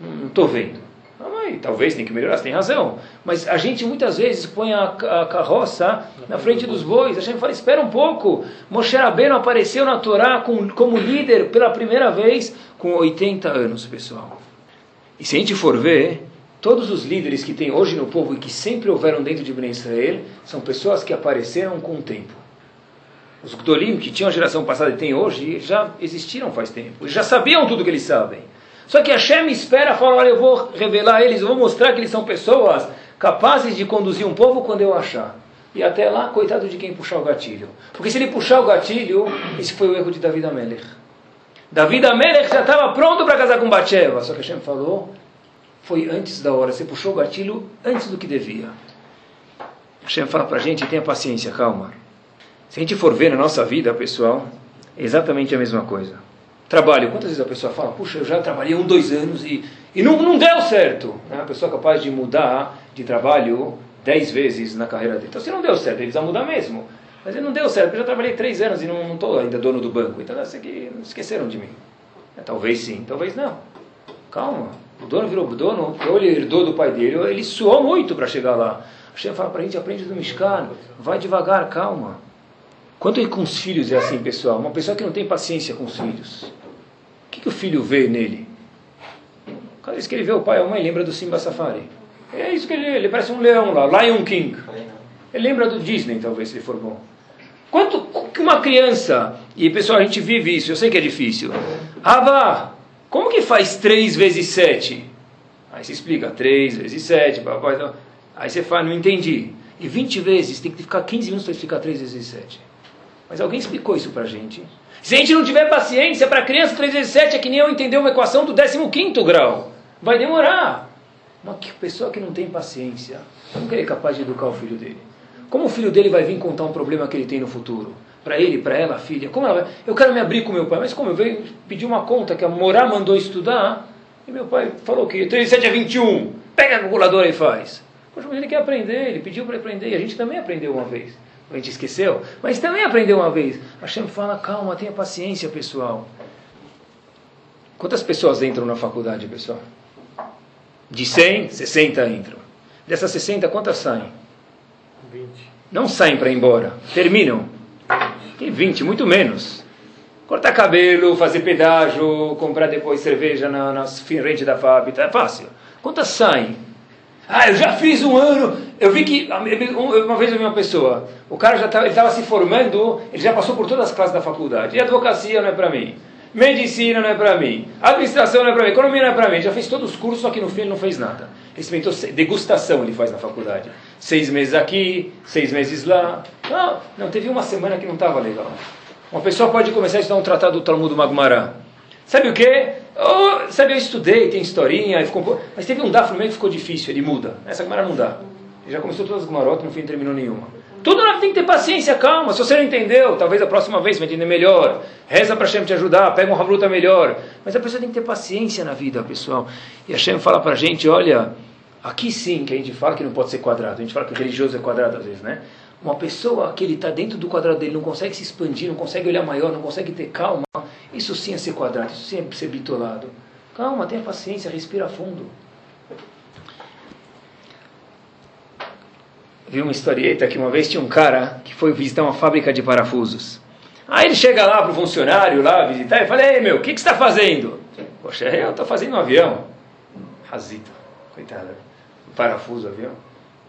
não estou vendo. Não, mas, talvez tem que melhorar, você tem razão. Mas a gente muitas vezes põe a, a carroça na frente dos bois. A gente fala, espera um pouco. Moshe Rabbeinu apareceu na Torá com, como líder pela primeira vez com 80 anos, pessoal. E se a gente for ver, todos os líderes que tem hoje no povo e que sempre houveram dentro de Ben Israel, são pessoas que apareceram com o tempo. Os Gdolim, que tinham a geração passada e tem hoje, já existiram faz tempo. Já sabiam tudo que eles sabem. Só que Hashem espera, fala, olha, eu vou revelar eles, eu vou mostrar que eles são pessoas capazes de conduzir um povo quando eu achar. E até lá, coitado de quem puxar o gatilho. Porque se ele puxar o gatilho, esse foi o erro de David Amelech. David Amelech já estava pronto para casar com Batsheva, só que Hashem falou, foi antes da hora, você puxou o gatilho antes do que devia. Hashem fala para a gente, tenha paciência, calma. Se a gente for ver na nossa vida, pessoal, é exatamente a mesma coisa. Trabalho, quantas vezes a pessoa fala, puxa, eu já trabalhei um, dois anos e, e não, não deu certo. Né? A pessoa é capaz de mudar de trabalho dez vezes na carreira dele. Então, se não deu certo, ele precisa mudar mesmo. Mas ele não deu certo, porque eu já trabalhei três anos e não estou ainda dono do banco. Então, essa aqui, esqueceram de mim. É, talvez sim, talvez não. Calma. O dono virou dono, ou ele herdou do pai dele, ele suou muito para chegar lá. Hashem fala para a gente, aprende do Mishkan, vai devagar, calma. Quanto é com os filhos é assim, pessoal? Uma pessoa que não tem paciência com os filhos. O que, que o filho vê nele? Cada vez que ele vê o pai ou a mãe, lembra do Simba Safari. É isso que ele ele parece um leão lá, Lion King. Ele lembra do Disney, talvez, se ele for bom. Quanto que uma criança, e pessoal, a gente vive isso, eu sei que é difícil. Ava, como que faz 3 vezes 7? Aí você explica, 3 vezes 7, papai. Então, aí você fala, não entendi. E 20 vezes, tem que ficar 15 minutos para explicar 3 vezes 7. Mas alguém explicou isso para a gente. Se a gente não tiver paciência para criança, 3 vezes 7 é que nem eu entender uma equação do 15 grau. Vai demorar. Uma pessoa que não tem paciência, como que ele é capaz de educar o filho dele? Como o filho dele vai vir contar um problema que ele tem no futuro? Para ele, para ela, filha. Como ela vai? Eu quero me abrir com meu pai, mas como? Eu venho pedir uma conta que a Morá mandou estudar e meu pai falou que 3 7 é 21. Pega a calculadora e faz. Poxa, mas ele quer aprender, ele pediu para aprender e a gente também aprendeu uma vez. A gente esqueceu, mas também aprendeu uma vez. Hashem fala, calma, tenha paciência, pessoal. Quantas pessoas entram na faculdade, pessoal? De 100, 60 entram. Dessas 60, quantas saem? 20. Não saem para ir embora, terminam. Tem 20, muito menos. Cortar cabelo, fazer pedágio, comprar depois cerveja na, na frente da fábrica, é fácil. Quantas saem? Ah, eu já fiz um ano. Eu vi que uma vez eu vi uma pessoa, o cara já estava se formando, ele já passou por todas as classes da faculdade. E advocacia não é para mim. Medicina não é para mim. Administração não é para mim. Economia não é para mim. Já fez todos os cursos, só que no fim ele não fez nada. Ele experimentou degustação, ele faz na faculdade. Seis meses aqui, seis meses lá. Não, não teve uma semana que não estava legal. Uma pessoa pode começar a estudar um tratado do Talmud Magmará. Sabe o que? Oh, sabe, eu estudei, tem historinha, ficou, mas teve um daf no meio que ficou difícil, ele muda. Essa Gemara não dá. Ele já começou todas as Gemarotas, no fim terminou nenhuma. Tudo na tem que ter paciência, calma. Se você não entendeu, talvez a próxima vez vai entender melhor. Reza para Hashem te ajudar, pega um Havruta melhor. Mas a pessoa tem que ter paciência na vida, pessoal. E Hashem fala para a gente, olha, aqui sim que a gente fala que não pode ser quadrado. A gente fala que religioso é quadrado às vezes, né? Uma pessoa que ele está dentro do quadrado dele, não consegue se expandir, não consegue olhar maior, não consegue ter calma, isso sim é ser quadrado, isso sim é ser bitolado. Calma, tenha paciência, respira fundo. Vi uma historieta que uma vez tinha um cara que foi visitar uma fábrica de parafusos. Aí ele chega lá para o funcionário lá visitar e fala, ei meu, o que, que você está fazendo? Poxa, eu estou fazendo um avião. Razita, coitada. parafuso, avião.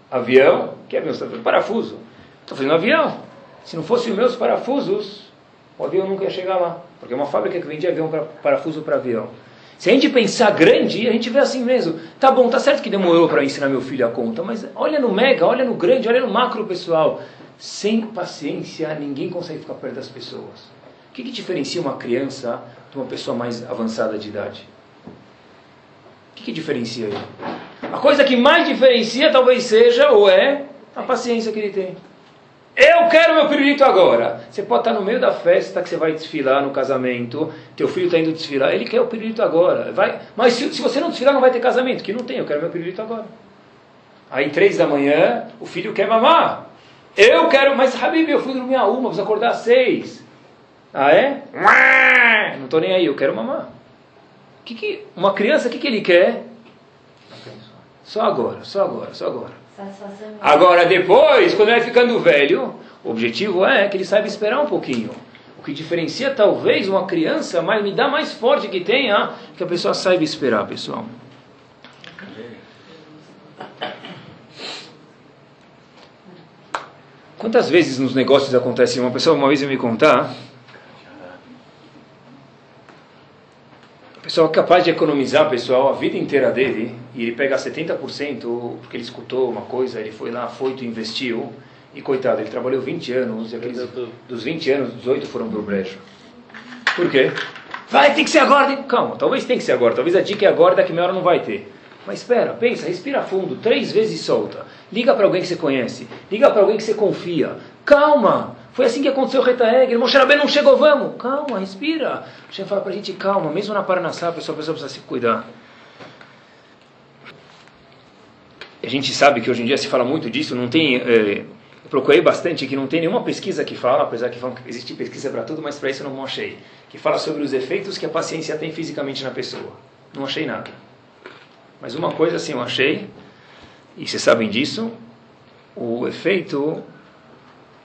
Avião? Que avião você está fazendo? Parafuso. Estou fazendo um avião. Se não fossem os meus parafusos, o avião nunca ia chegar lá. Porque uma fábrica que vendia avião para parafuso para avião. Se a gente pensar grande, a gente vê assim mesmo. Tá bom, tá certo que demorou para ensinar meu filho a conta, mas olha no mega, olha no grande, olha no macro, pessoal. Sem paciência, ninguém consegue ficar perto das pessoas. O que, que diferencia uma criança de uma pessoa mais avançada de idade? O que, que diferencia ele? A coisa que mais diferencia talvez seja, ou é, a paciência que ele tem. Eu quero meu pirulito agora. Você pode estar no meio da festa que você vai desfilar no casamento, teu filho está indo desfilar, ele quer o pirulito agora. Vai, mas se, se, você não desfilar, não vai ter casamento. Que não tem, eu quero meu pirulito agora. Aí, três da manhã, o filho quer mamar. Eu quero, mas Habib, eu fui dormir a uma, preciso acordar às seis. Ah, é? Não estou nem aí, eu quero mamar. Que que, uma criança, o que, que ele quer? Só agora, só agora, só agora. Agora, depois, quando ele vai ficando velho, o objetivo é que ele saiba esperar um pouquinho. O que diferencia talvez uma criança, mas me dá mais forte que tenha, que a pessoa saiba esperar, pessoal. Quantas vezes nos negócios acontece? Uma pessoa uma vez me contar pessoa é capaz de economizar, pessoal, a vida inteira dele, e ele pega 70% porque ele escutou uma coisa, ele foi lá, foi e investiu, e coitado, ele trabalhou 20 anos, e aqueles, dos 20 anos, 18 foram pro brejo. Por quê? Vai, tem que ser agora. Calma, talvez tem que ser agora, talvez a dica é agora, daqui meia hora não vai ter. Mas espera, pensa, respira fundo, três vezes e solta. Liga para alguém que você conhece, liga para alguém que você confia. Calma, foi assim que aconteceu o Reta Egger. Moshe Rabbeinu não chegou, vamos. Calma, respira. Hashem fala para a gente, calma. Mesmo na Paranassá, a pessoa, a pessoa precisa se cuidar. A gente sabe que hoje em dia se fala muito disso. Não tem... Eh, procurei bastante que não tem nenhuma pesquisa que fala, apesar que existe pesquisa para tudo, mas para isso eu não achei. Que fala sobre os efeitos que a paciência tem fisicamente na pessoa. Não achei nada. Mas uma coisa assim eu achei, e vocês sabem disso, o efeito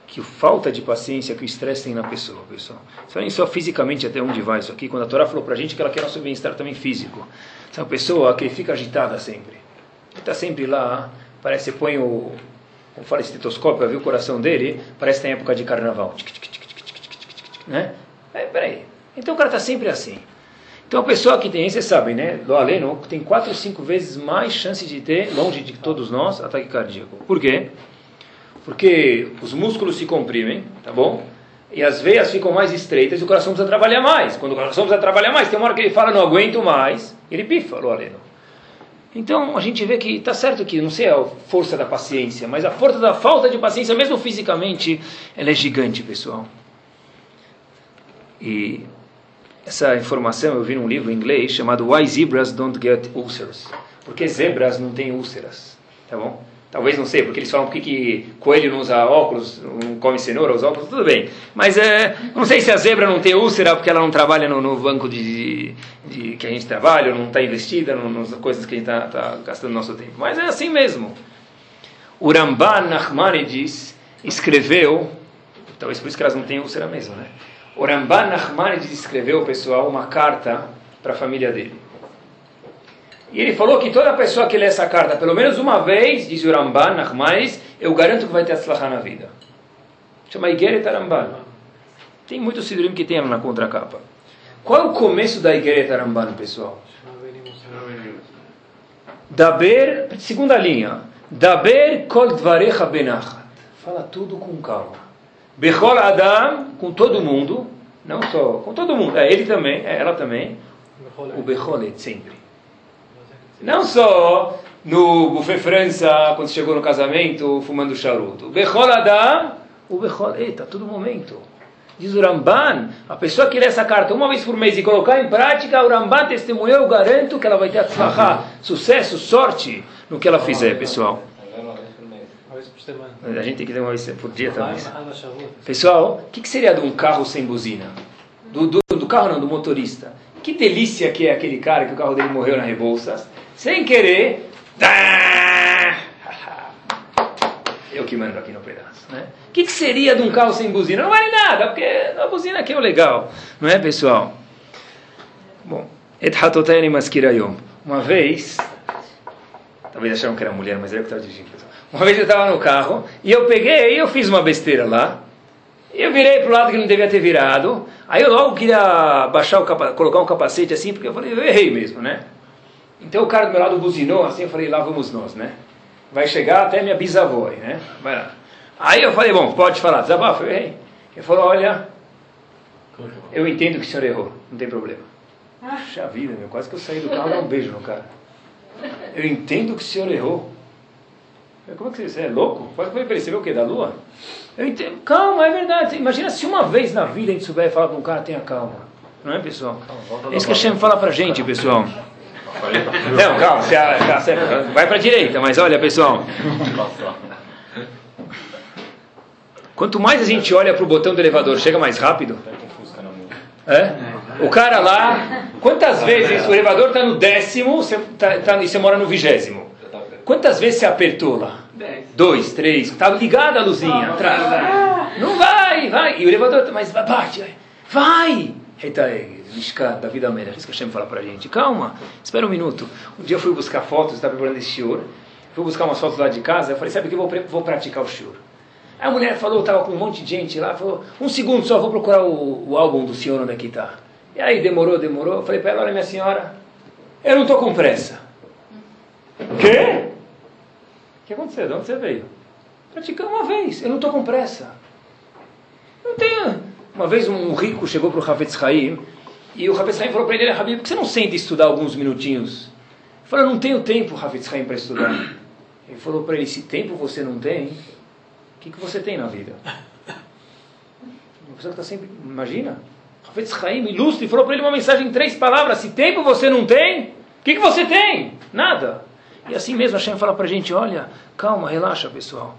que falta de paciência que o estresse tem na pessoa, pessoal. Isso nem só fisicamente até onde vai isso aqui. Quando a Torá falou para a gente que ela quer nosso bem-estar também físico. Essa pessoa que fica agitada sempre. Está sempre lá, parece que põe o, como fala, estetoscópio para ver o coração dele, parece que tem época de carnaval. Né? É, peraí. Então o cara está sempre assim. Então a pessoa que tem, vocês sabem, né? Do aleno tem 4 ou 5 vezes mais chance de ter, longe de todos nós, ataque cardíaco. Por quê? Porque os músculos se comprimem, tá bom? E as veias ficam mais estreitas e o coração precisa trabalhar mais. Quando o coração precisa trabalhar mais, tem uma hora que ele fala, não aguento mais, ele pifa, o aleno. Então a gente vê que está certo que não sei a força da paciência, mas a força da falta de paciência, mesmo fisicamente, ela é gigante, pessoal. E essa informação eu vi num livro em inglês chamado Why Zebras Don't Get Ulcers. Porque zebras não têm úlceras, tá bom? Talvez não sei, porque eles falam por que coelho não usa óculos, não come cenoura, usa óculos, tudo bem. Mas é, não sei se a zebra não tem úlcera porque ela não trabalha no, no banco de, de, que a gente trabalha, não está investida nas coisas que a gente está tá gastando nosso tempo. Mas é assim mesmo. O Ramban escreveu, talvez por isso que elas não têm úlcera mesmo, né? O Ramban escreveu, pessoal, uma carta para a família dele. E ele falou que toda pessoa que lê essa carta pelo menos uma vez, diz o Ramban, Nachmanis, eu garanto que vai ter atzlachá na vida. Chama Igeret Aramban. Tem muitos sidurim que tem na contracapa. Qual é o começo da Igeret Aramban, pessoal? Daber, segunda linha. Daber kol dvarecha benachat. Fala tudo com calma. Bechol Adam, com todo mundo, não só, com todo mundo, é ele também, é ela também. O Becholet, sempre. Não só no buffet França, quando chegou no casamento, fumando charuto. Bechol Adam, o Bechol, eita, todo momento. Diz o Ramban, a pessoa que lê essa carta uma vez por mês e colocar em prática, o Ramban testemunhou, eu garanto que ela vai ter sucesso, sorte no que ela fizer, pessoal. A gente tem que ler uma vez por dia também. Pessoal, o que, que seria de um carro sem buzina? Do, do, do carro não, do motorista. Que delícia que é aquele cara que o carro dele morreu na Rebouças, sem querer. Eu que mando aqui no pedaço, né? O que, que seria de um carro sem buzina? Não vale nada, porque a buzina aqui é o legal, não é, pessoal? Bom. Uma vez, talvez acharam que era mulher, mas era eu que estava dirigindo. Uma vez eu estava no carro e eu peguei e eu fiz uma besteira lá. Eu virei para o lado que não devia ter virado. Aí eu logo queria baixar o capa, colocar um capacete assim, porque eu falei, eu errei mesmo, né? Então o cara do meu lado buzinou assim, eu falei, lá vamos nós, né? Vai chegar até minha bisavó, aí, né? Vai lá. Aí eu falei, bom, pode falar, desabafo, eu errei. Ele falou, olha, eu entendo que o senhor errou, não tem problema. Puxa vida, meu, quase que eu saí do carro e dar um beijo no cara. Eu entendo que o senhor errou. Eu, Como é que você é louco? Quase que eu percebeu o quê? Da lua? Eu entendo. Calma, é verdade. Imagina se uma vez na vida a gente souber falar para um cara, tenha calma. Não é, pessoal? É isso que a Shem fala pra gente, pessoal. Não, calma, você, tá vai pra direita, mas olha, pessoal. Quanto mais a gente olha pro botão do elevador, chega mais rápido. É? O cara lá, quantas vezes o elevador está no décimo você tá, tá- e você mora no vigésimo? Quantas vezes você apertou lá? Dois, três, tá ligada a luzinha atrás. vai. Não vai, vai. E o elevador, mas vai, bate, vai. vai. Eita, Da vida melhor. Isso que a Shem fala pra gente. Calma, espera um minuto. Um dia eu fui buscar fotos, estava preparando esse shiur. Fui buscar umas fotos lá de casa. Eu falei, sabe o que eu vou, vou praticar o shiur? Aí a mulher falou, estava com um monte de gente lá, falou, um segundo só, vou procurar o, o álbum do senhor onde é que está. E aí demorou, demorou. Eu falei para ela, olha minha senhora, eu não estou com pressa. Quê? O que aconteceu? De onde você veio? Praticar uma vez, eu não estou com pressa. Não tenho. Uma vez um rico chegou para o Havetz Haim e o Havetz Haim falou para ele, Habib, por que você não senta e estudar alguns minutinhos? Ele falou, não tenho tempo, Havetz Haim, para estudar. Ele falou para ele, se tempo você não tem, o que, que você tem na vida? Uma pessoa que está sempre. Imagina. Hafetz Haim, ilustre, falou para ele uma mensagem em três palavras: se tempo você não tem, o que, que você tem? Nada. E assim mesmo a Hashem fala para a gente: olha, calma, relaxa, pessoal.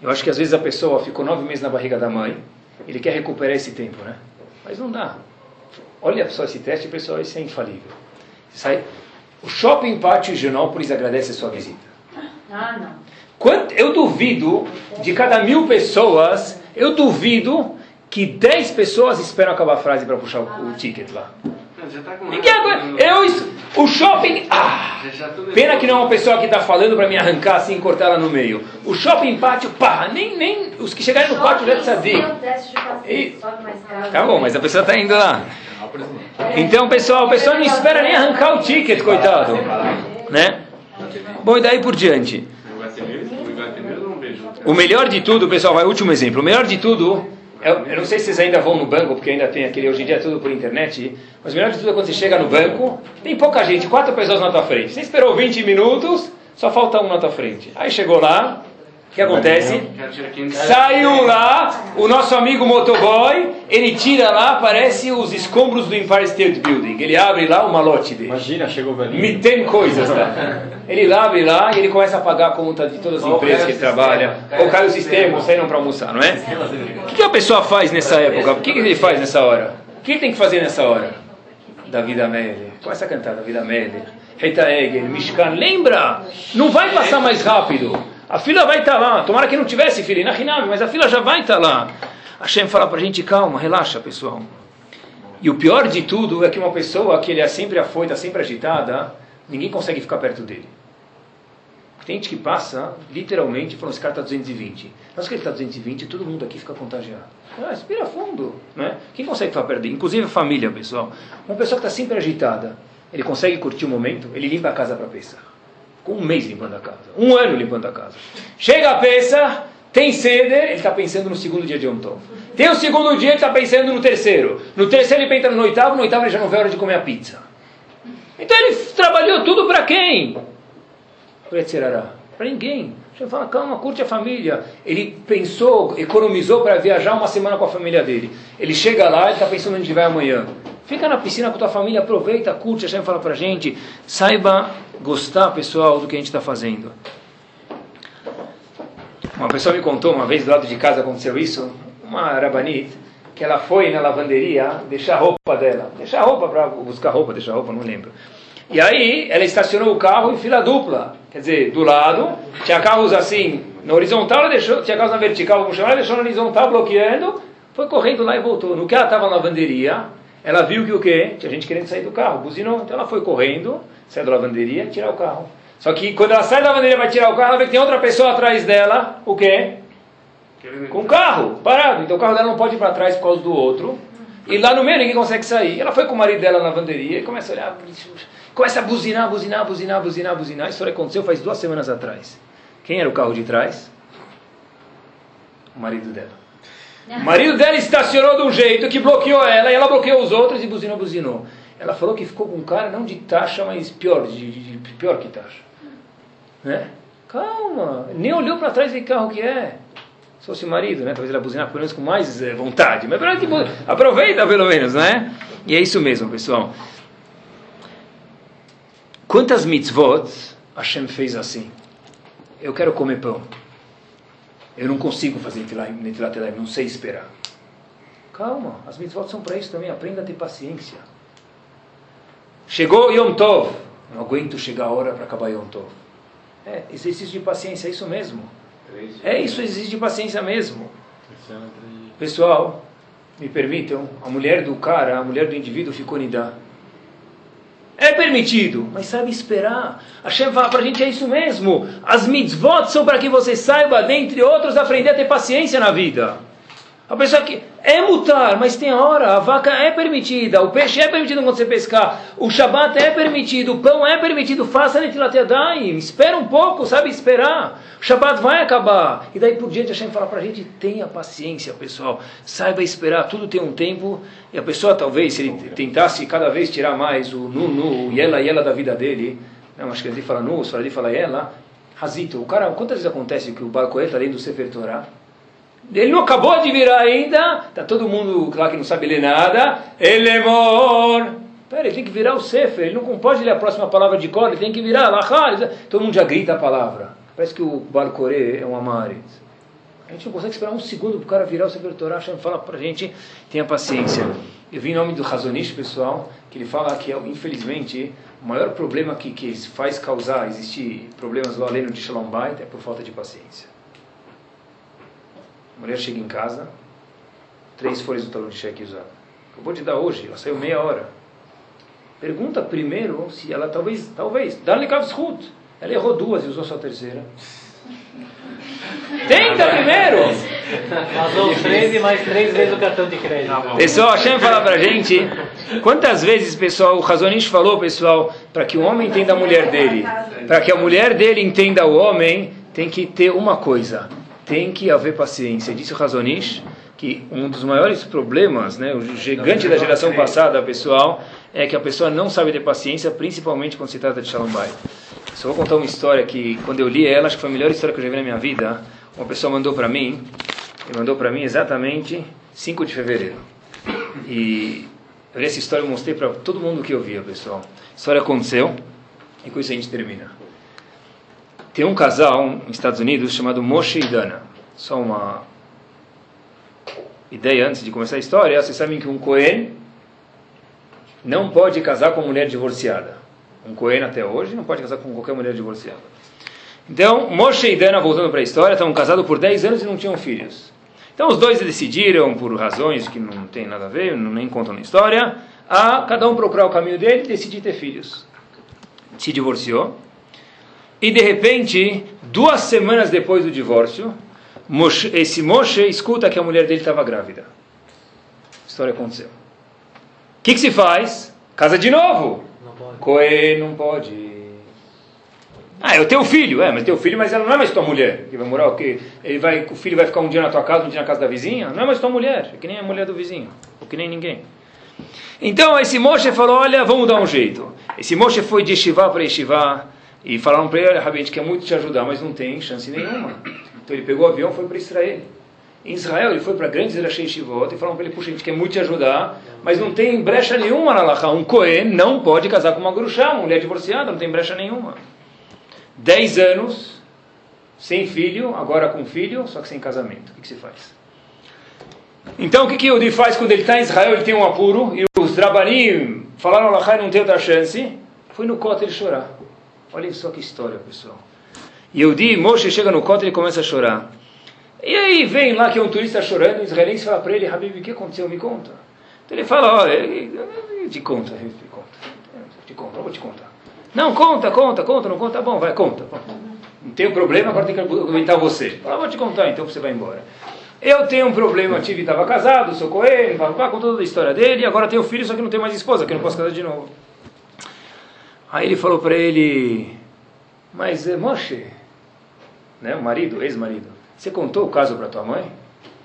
Eu acho que às vezes a pessoa ficou nove meses na barriga da mãe, ele quer recuperar esse tempo, né? Mas não dá. Olha só esse teste, pessoal, esse é infalível. Você sai- O Shopping Pátio Genópolis agradece a sua visita. Ah, não. Quanto, eu duvido, de cada mil pessoas, eu duvido que 10 pessoas esperam acabar a frase para puxar o, o ticket lá. Ninguém aguenta. Eu, o shopping. Ah! Pena que não é uma pessoa que está falando para me arrancar assim e cortar ela no meio. O shopping pátio, pá, nem, nem os que chegarem no pátio já E- caro. Tá bom, mas a pessoa está indo lá. Então, pessoal, a pessoa não espera nem arrancar o ticket, coitado. Né? Bom, e daí por diante. O melhor de tudo, pessoal, vai, último exemplo. O melhor de tudo, eu, eu não sei se vocês ainda vão no banco, porque ainda tem aquele, hoje em dia é tudo por internet, mas o melhor de tudo é quando você chega no banco, tem pouca gente, quatro pessoas na tua frente. Você esperou 20 minutos, só falta um na tua frente. Aí chegou lá, o que acontece? Saiu lá, o nosso amigo motoboy, ele tira lá, aparece os escombros do Empire State Building. Ele abre lá o malote dele. Imagina, chegou o velhinho. Me tem coisas, tá? Ele abre lá e ele começa a pagar a conta de todas as empresas que ele trabalha. Ou cai o sistema, ou saíram para almoçar, não é? O que, que a pessoa faz nessa época? O que, que ele faz nessa hora? O que ele tem que fazer nessa hora? David Amélia. Começa a cantar David Amélia. Rita Egel, Mishkan. Lembra? Não vai passar mais rápido. A fila vai estar lá. Tomara que não tivesse fila na Hinami, mas a fila já vai estar lá. A Hashem fala pra gente, calma, relaxa, pessoal. E o pior de tudo é que uma pessoa que ele é sempre afoita, sempre agitada, ninguém consegue ficar perto dele. Tem gente que passa, literalmente, falando, esse cara está 220. Nós que ele está 220, todo mundo aqui fica contagiado. Ah, respira fundo. Né? Quem consegue ficar perto dele? Inclusive a família, pessoal. Uma pessoa que está sempre agitada, ele consegue curtir o momento, ele limpa a casa para pensar. Com um mês limpando a casa. Um ano limpando a casa. Chega a peça, tem ceder, ele está pensando no segundo dia de Yom Tov. Tem o segundo dia, ele está pensando no terceiro. No terceiro ele pensa no oitavo, no oitavo ele já não vê a hora de comer a pizza. Então ele trabalhou tudo para quem? Para ninguém. Hashem fala, calma, curte a família. Ele pensou, economizou para viajar uma semana com a família dele. Ele chega lá e está pensando onde vai amanhã. Fica na piscina com tua família, aproveita, curte. Hashem fala para gente, saiba gostar, pessoal, do que a gente está fazendo. Uma pessoa me contou uma vez do lado de casa aconteceu isso, uma rabanit, que ela foi na lavanderia deixar a roupa dela, deixar a roupa para buscar roupa, deixar a roupa, não lembro. E aí ela estacionou o carro em fila dupla, quer dizer, do lado, tinha carros assim, na horizontal, ela deixou, tinha carros na vertical, chamar, ela deixou na horizontal bloqueando, foi correndo lá e voltou. No que ela estava na lavanderia, ela viu que o quê? Tinha gente querendo sair do carro, buzinou, então ela foi correndo, saiu da lavanderia, tirar o carro. Só que quando ela sai da lavanderia para tirar o carro, ela vê que tem outra pessoa atrás dela, o quê? Com o carro, parado. Então o carro dela não pode ir para trás por causa do outro. E lá no meio ninguém consegue sair. Ela foi com o marido dela na lavanderia e começa a olhar, começa a buzinar, buzinar, buzinar, buzinar, buzinar. Isso aconteceu faz duas semanas atrás. Quem era o carro de trás? O marido dela. O marido dela estacionou de um jeito que bloqueou ela e ela bloqueou os outros e buzinou, buzinou. Ela falou que ficou com um cara não de taxa, mas pior, de, de, de pior que taxa. Né? Calma, nem olhou para trás que carro que é. Se fosse o marido, né? Talvez ela buzinar pelo menos com mais é, vontade. Mas pelo menos, aproveita pelo menos, né? E é isso mesmo, pessoal. Quantas mitzvot Hashem fez assim? Eu quero comer pão. Eu não consigo fazer netilat não sei esperar. Calma, as mitzvot são para isso também. Aprenda a ter paciência. Chegou Yom Tov. Não aguento chegar a hora para acabar Yom Tov. É, exercício de paciência, é isso mesmo. É isso, exercício de paciência mesmo. Pessoal, me permitam, a mulher do cara, a mulher do indivíduo ficou nidá. É permitido, mas sabe esperar. A para a gente, é isso mesmo. As mitzvot são para que você saiba, dentre outros, aprender a ter paciência na vida. A pessoa que é mutar, mas tem a hora, a vaca é permitida, o peixe é permitido quando você pescar, o shabat é permitido, o pão é permitido, faça netilat yadayim, espera um pouco, sabe esperar. O shabat vai acabar. E daí por diante a Hashem fala para a gente, tenha paciência, pessoal, saiba esperar, tudo tem um tempo, e a pessoa talvez, se ele tentasse cada vez tirar mais o nu, nu, o yela, yela da vida dele, não, acho que ele fala nu, Svaradi fala yela, Razito, o cara, quantas vezes acontece que o barco está lendo o Sefer Torah, ele não acabou de virar ainda, está todo mundo lá que não sabe ler nada, Elemor. Pera, ele tem que virar o Sefer, ele não pode ler a próxima palavra de cor, ele tem que virar, Lachar. Todo mundo já grita a palavra. Parece que o Balcore é um Amaret. A gente não consegue esperar um segundo para o cara virar o Sefer Torah. Hashem fala para a gente, tenha paciência. Eu vi em nome do Razonish, pessoal, que ele fala que, infelizmente, o maior problema que, que faz causar existir problemas lá além de Shalom Bait é por falta de paciência. A mulher chega em casa, três folhas do talão de cheque usado. Acabou de dar hoje, ela saiu meia hora. Pergunta primeiro se ela talvez, talvez, dá-lhe Kavshut. Ela errou duas e usou só a terceira. Tenta primeiro! Passou três e mais três vezes o cartão de crédito. Pessoal, Hashem fala pra gente, quantas vezes, pessoal, o Razonish falou, pessoal, para que o homem entenda a mulher dele, para que a mulher dele entenda o homem, tem que ter uma coisa, tem que haver paciência. Disse o Razonish que um dos maiores problemas, né, o gigante da geração passada, pessoal, é que a pessoa não sabe ter paciência, principalmente quando se trata de Shalom Bayit. Só vou contar uma história que, quando eu li ela, acho que foi a melhor história que eu já vi na minha vida. Uma pessoa mandou para mim, e mandou para mim exatamente 5 de fevereiro. E eu li essa história e mostrei para todo mundo que eu via, pessoal. A história aconteceu, e com isso a gente termina. Tem um casal nos Estados Unidos chamado Moshe e Dana. Só uma ideia antes de começar a história. Vocês sabem que um Cohen não pode casar com mulher divorciada. Um Cohen até hoje não pode casar com qualquer mulher divorciada. Então, Moshe e Dana, voltando para a história, estavam casados por 10 anos e não tinham filhos. Então, os dois decidiram, por razões que não tem nada a ver, nem contam na história, a cada um procurar o caminho dele e decidir ter filhos. Se divorciou. E, de repente, duas semanas depois do divórcio, Moshe, esse Moshe escuta que a mulher dele estava grávida. A história aconteceu. O que, que se faz? Casa de novo. Não pode. Não pode. Ah, eu tenho filho, é, mas teu filho, mas ela não é mais tua mulher. Que vai morar o quê? Ele vai, o filho vai ficar um dia na tua casa, um dia na casa da vizinha? Não é mais tua mulher, é que nem a mulher do vizinho, ou que nem ninguém. Então esse Moshe falou, olha, vamos dar um jeito. Esse Moshe foi de Yeshiva para Yeshiva e falaram para ele, olha, Rabi, a gente quer muito te ajudar, mas não tem chance nenhuma. Então ele pegou o avião e foi para Israel. Em Israel ele foi para grandes Rashei Shivot e falaram para ele, puxa, a gente quer muito te ajudar, mas não tem brecha nenhuma na Lacha. Um Cohen não pode casar com uma Grushá, uma mulher divorciada, não tem brecha nenhuma. Dez anos, sem filho, agora com filho, só que sem casamento. O que, que se faz? Então o que, que o Yehudi faz quando ele está em Israel, ele tem um apuro, e os Drabanim falaram Lacha não tem outra chance, foi no Kotel chorar. Olha só que história, pessoal. Yehudi, Moshe chega no Kotel e começa a chorar. E aí vem lá que é um turista chorando, o israelense fala para ele, Habib, o que aconteceu? Me conta. Então ele fala, oh, te conta, te conta, te conta, eu vou te contar. Não, conta, conta, conta, não conta, tá bom, vai, conta. Não tem problema, agora tem que argumentar você. Fala, vou te contar, então você vai embora. Eu tenho um problema, eu tive, estava casado, sou coelho, com toda a história dele, e agora tenho filho, só que não tenho mais esposa, que não posso casar de novo. Aí ele falou para ele, mas Moshe, né, o marido, ex-marido, você contou o caso para tua mãe?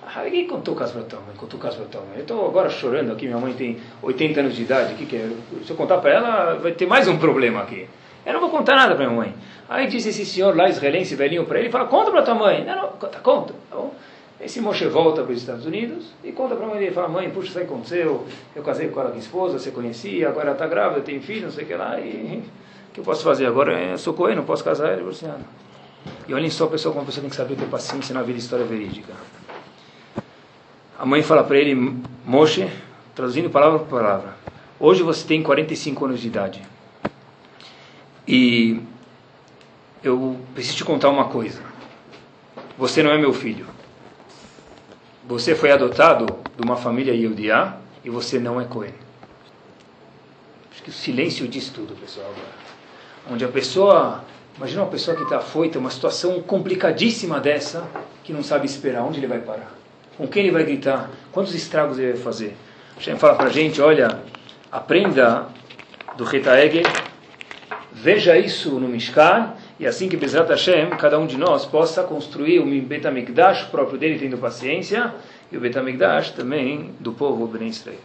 Ah, quem contou o caso para tua mãe? Contou o caso para tua mãe. Eu estou agora chorando aqui, minha mãe tem 80 anos de idade. Que que é? Se eu contar para ela, vai ter mais um problema aqui. Eu não vou contar nada para minha mãe. Aí disse esse senhor lá, israelense, velhinho, para ele, fala, conta para tua mãe. Não, não, conta, conta. Tá bom? Esse Moshe volta para os Estados Unidos e conta para a mãe dele, fala, mãe, puxa, isso aí aconteceu, eu casei com ela com esposa, você conhecia, agora ela está grávida, tem filho, não sei o que lá, e o que eu posso fazer agora? Eu sou coelho, não posso casar, ele divorciado. E olhem só, pessoal, como a pessoa tem que saber ter paciência na vida história verídica. A mãe fala para ele, Moshe, traduzindo palavra por palavra, hoje você tem 45 anos de idade. E eu preciso te contar uma coisa. Você não é meu filho. Você foi adotado de uma família Yehudiá e você não é Cohen. Acho que o silêncio diz tudo, pessoal, agora. Onde a pessoa Imagina uma pessoa que está afoita, uma situação complicadíssima dessa, que não sabe esperar onde ele vai parar. Com quem ele vai gritar? Quantos estragos ele vai fazer? Hashem fala para a gente, olha, aprenda do Retaegel, veja isso no Mishkan, e assim que Bezrat Hashem, cada um de nós possa construir o Betamikdash próprio dele, tendo paciência, e o Betamikdash também do povo Ben Israel.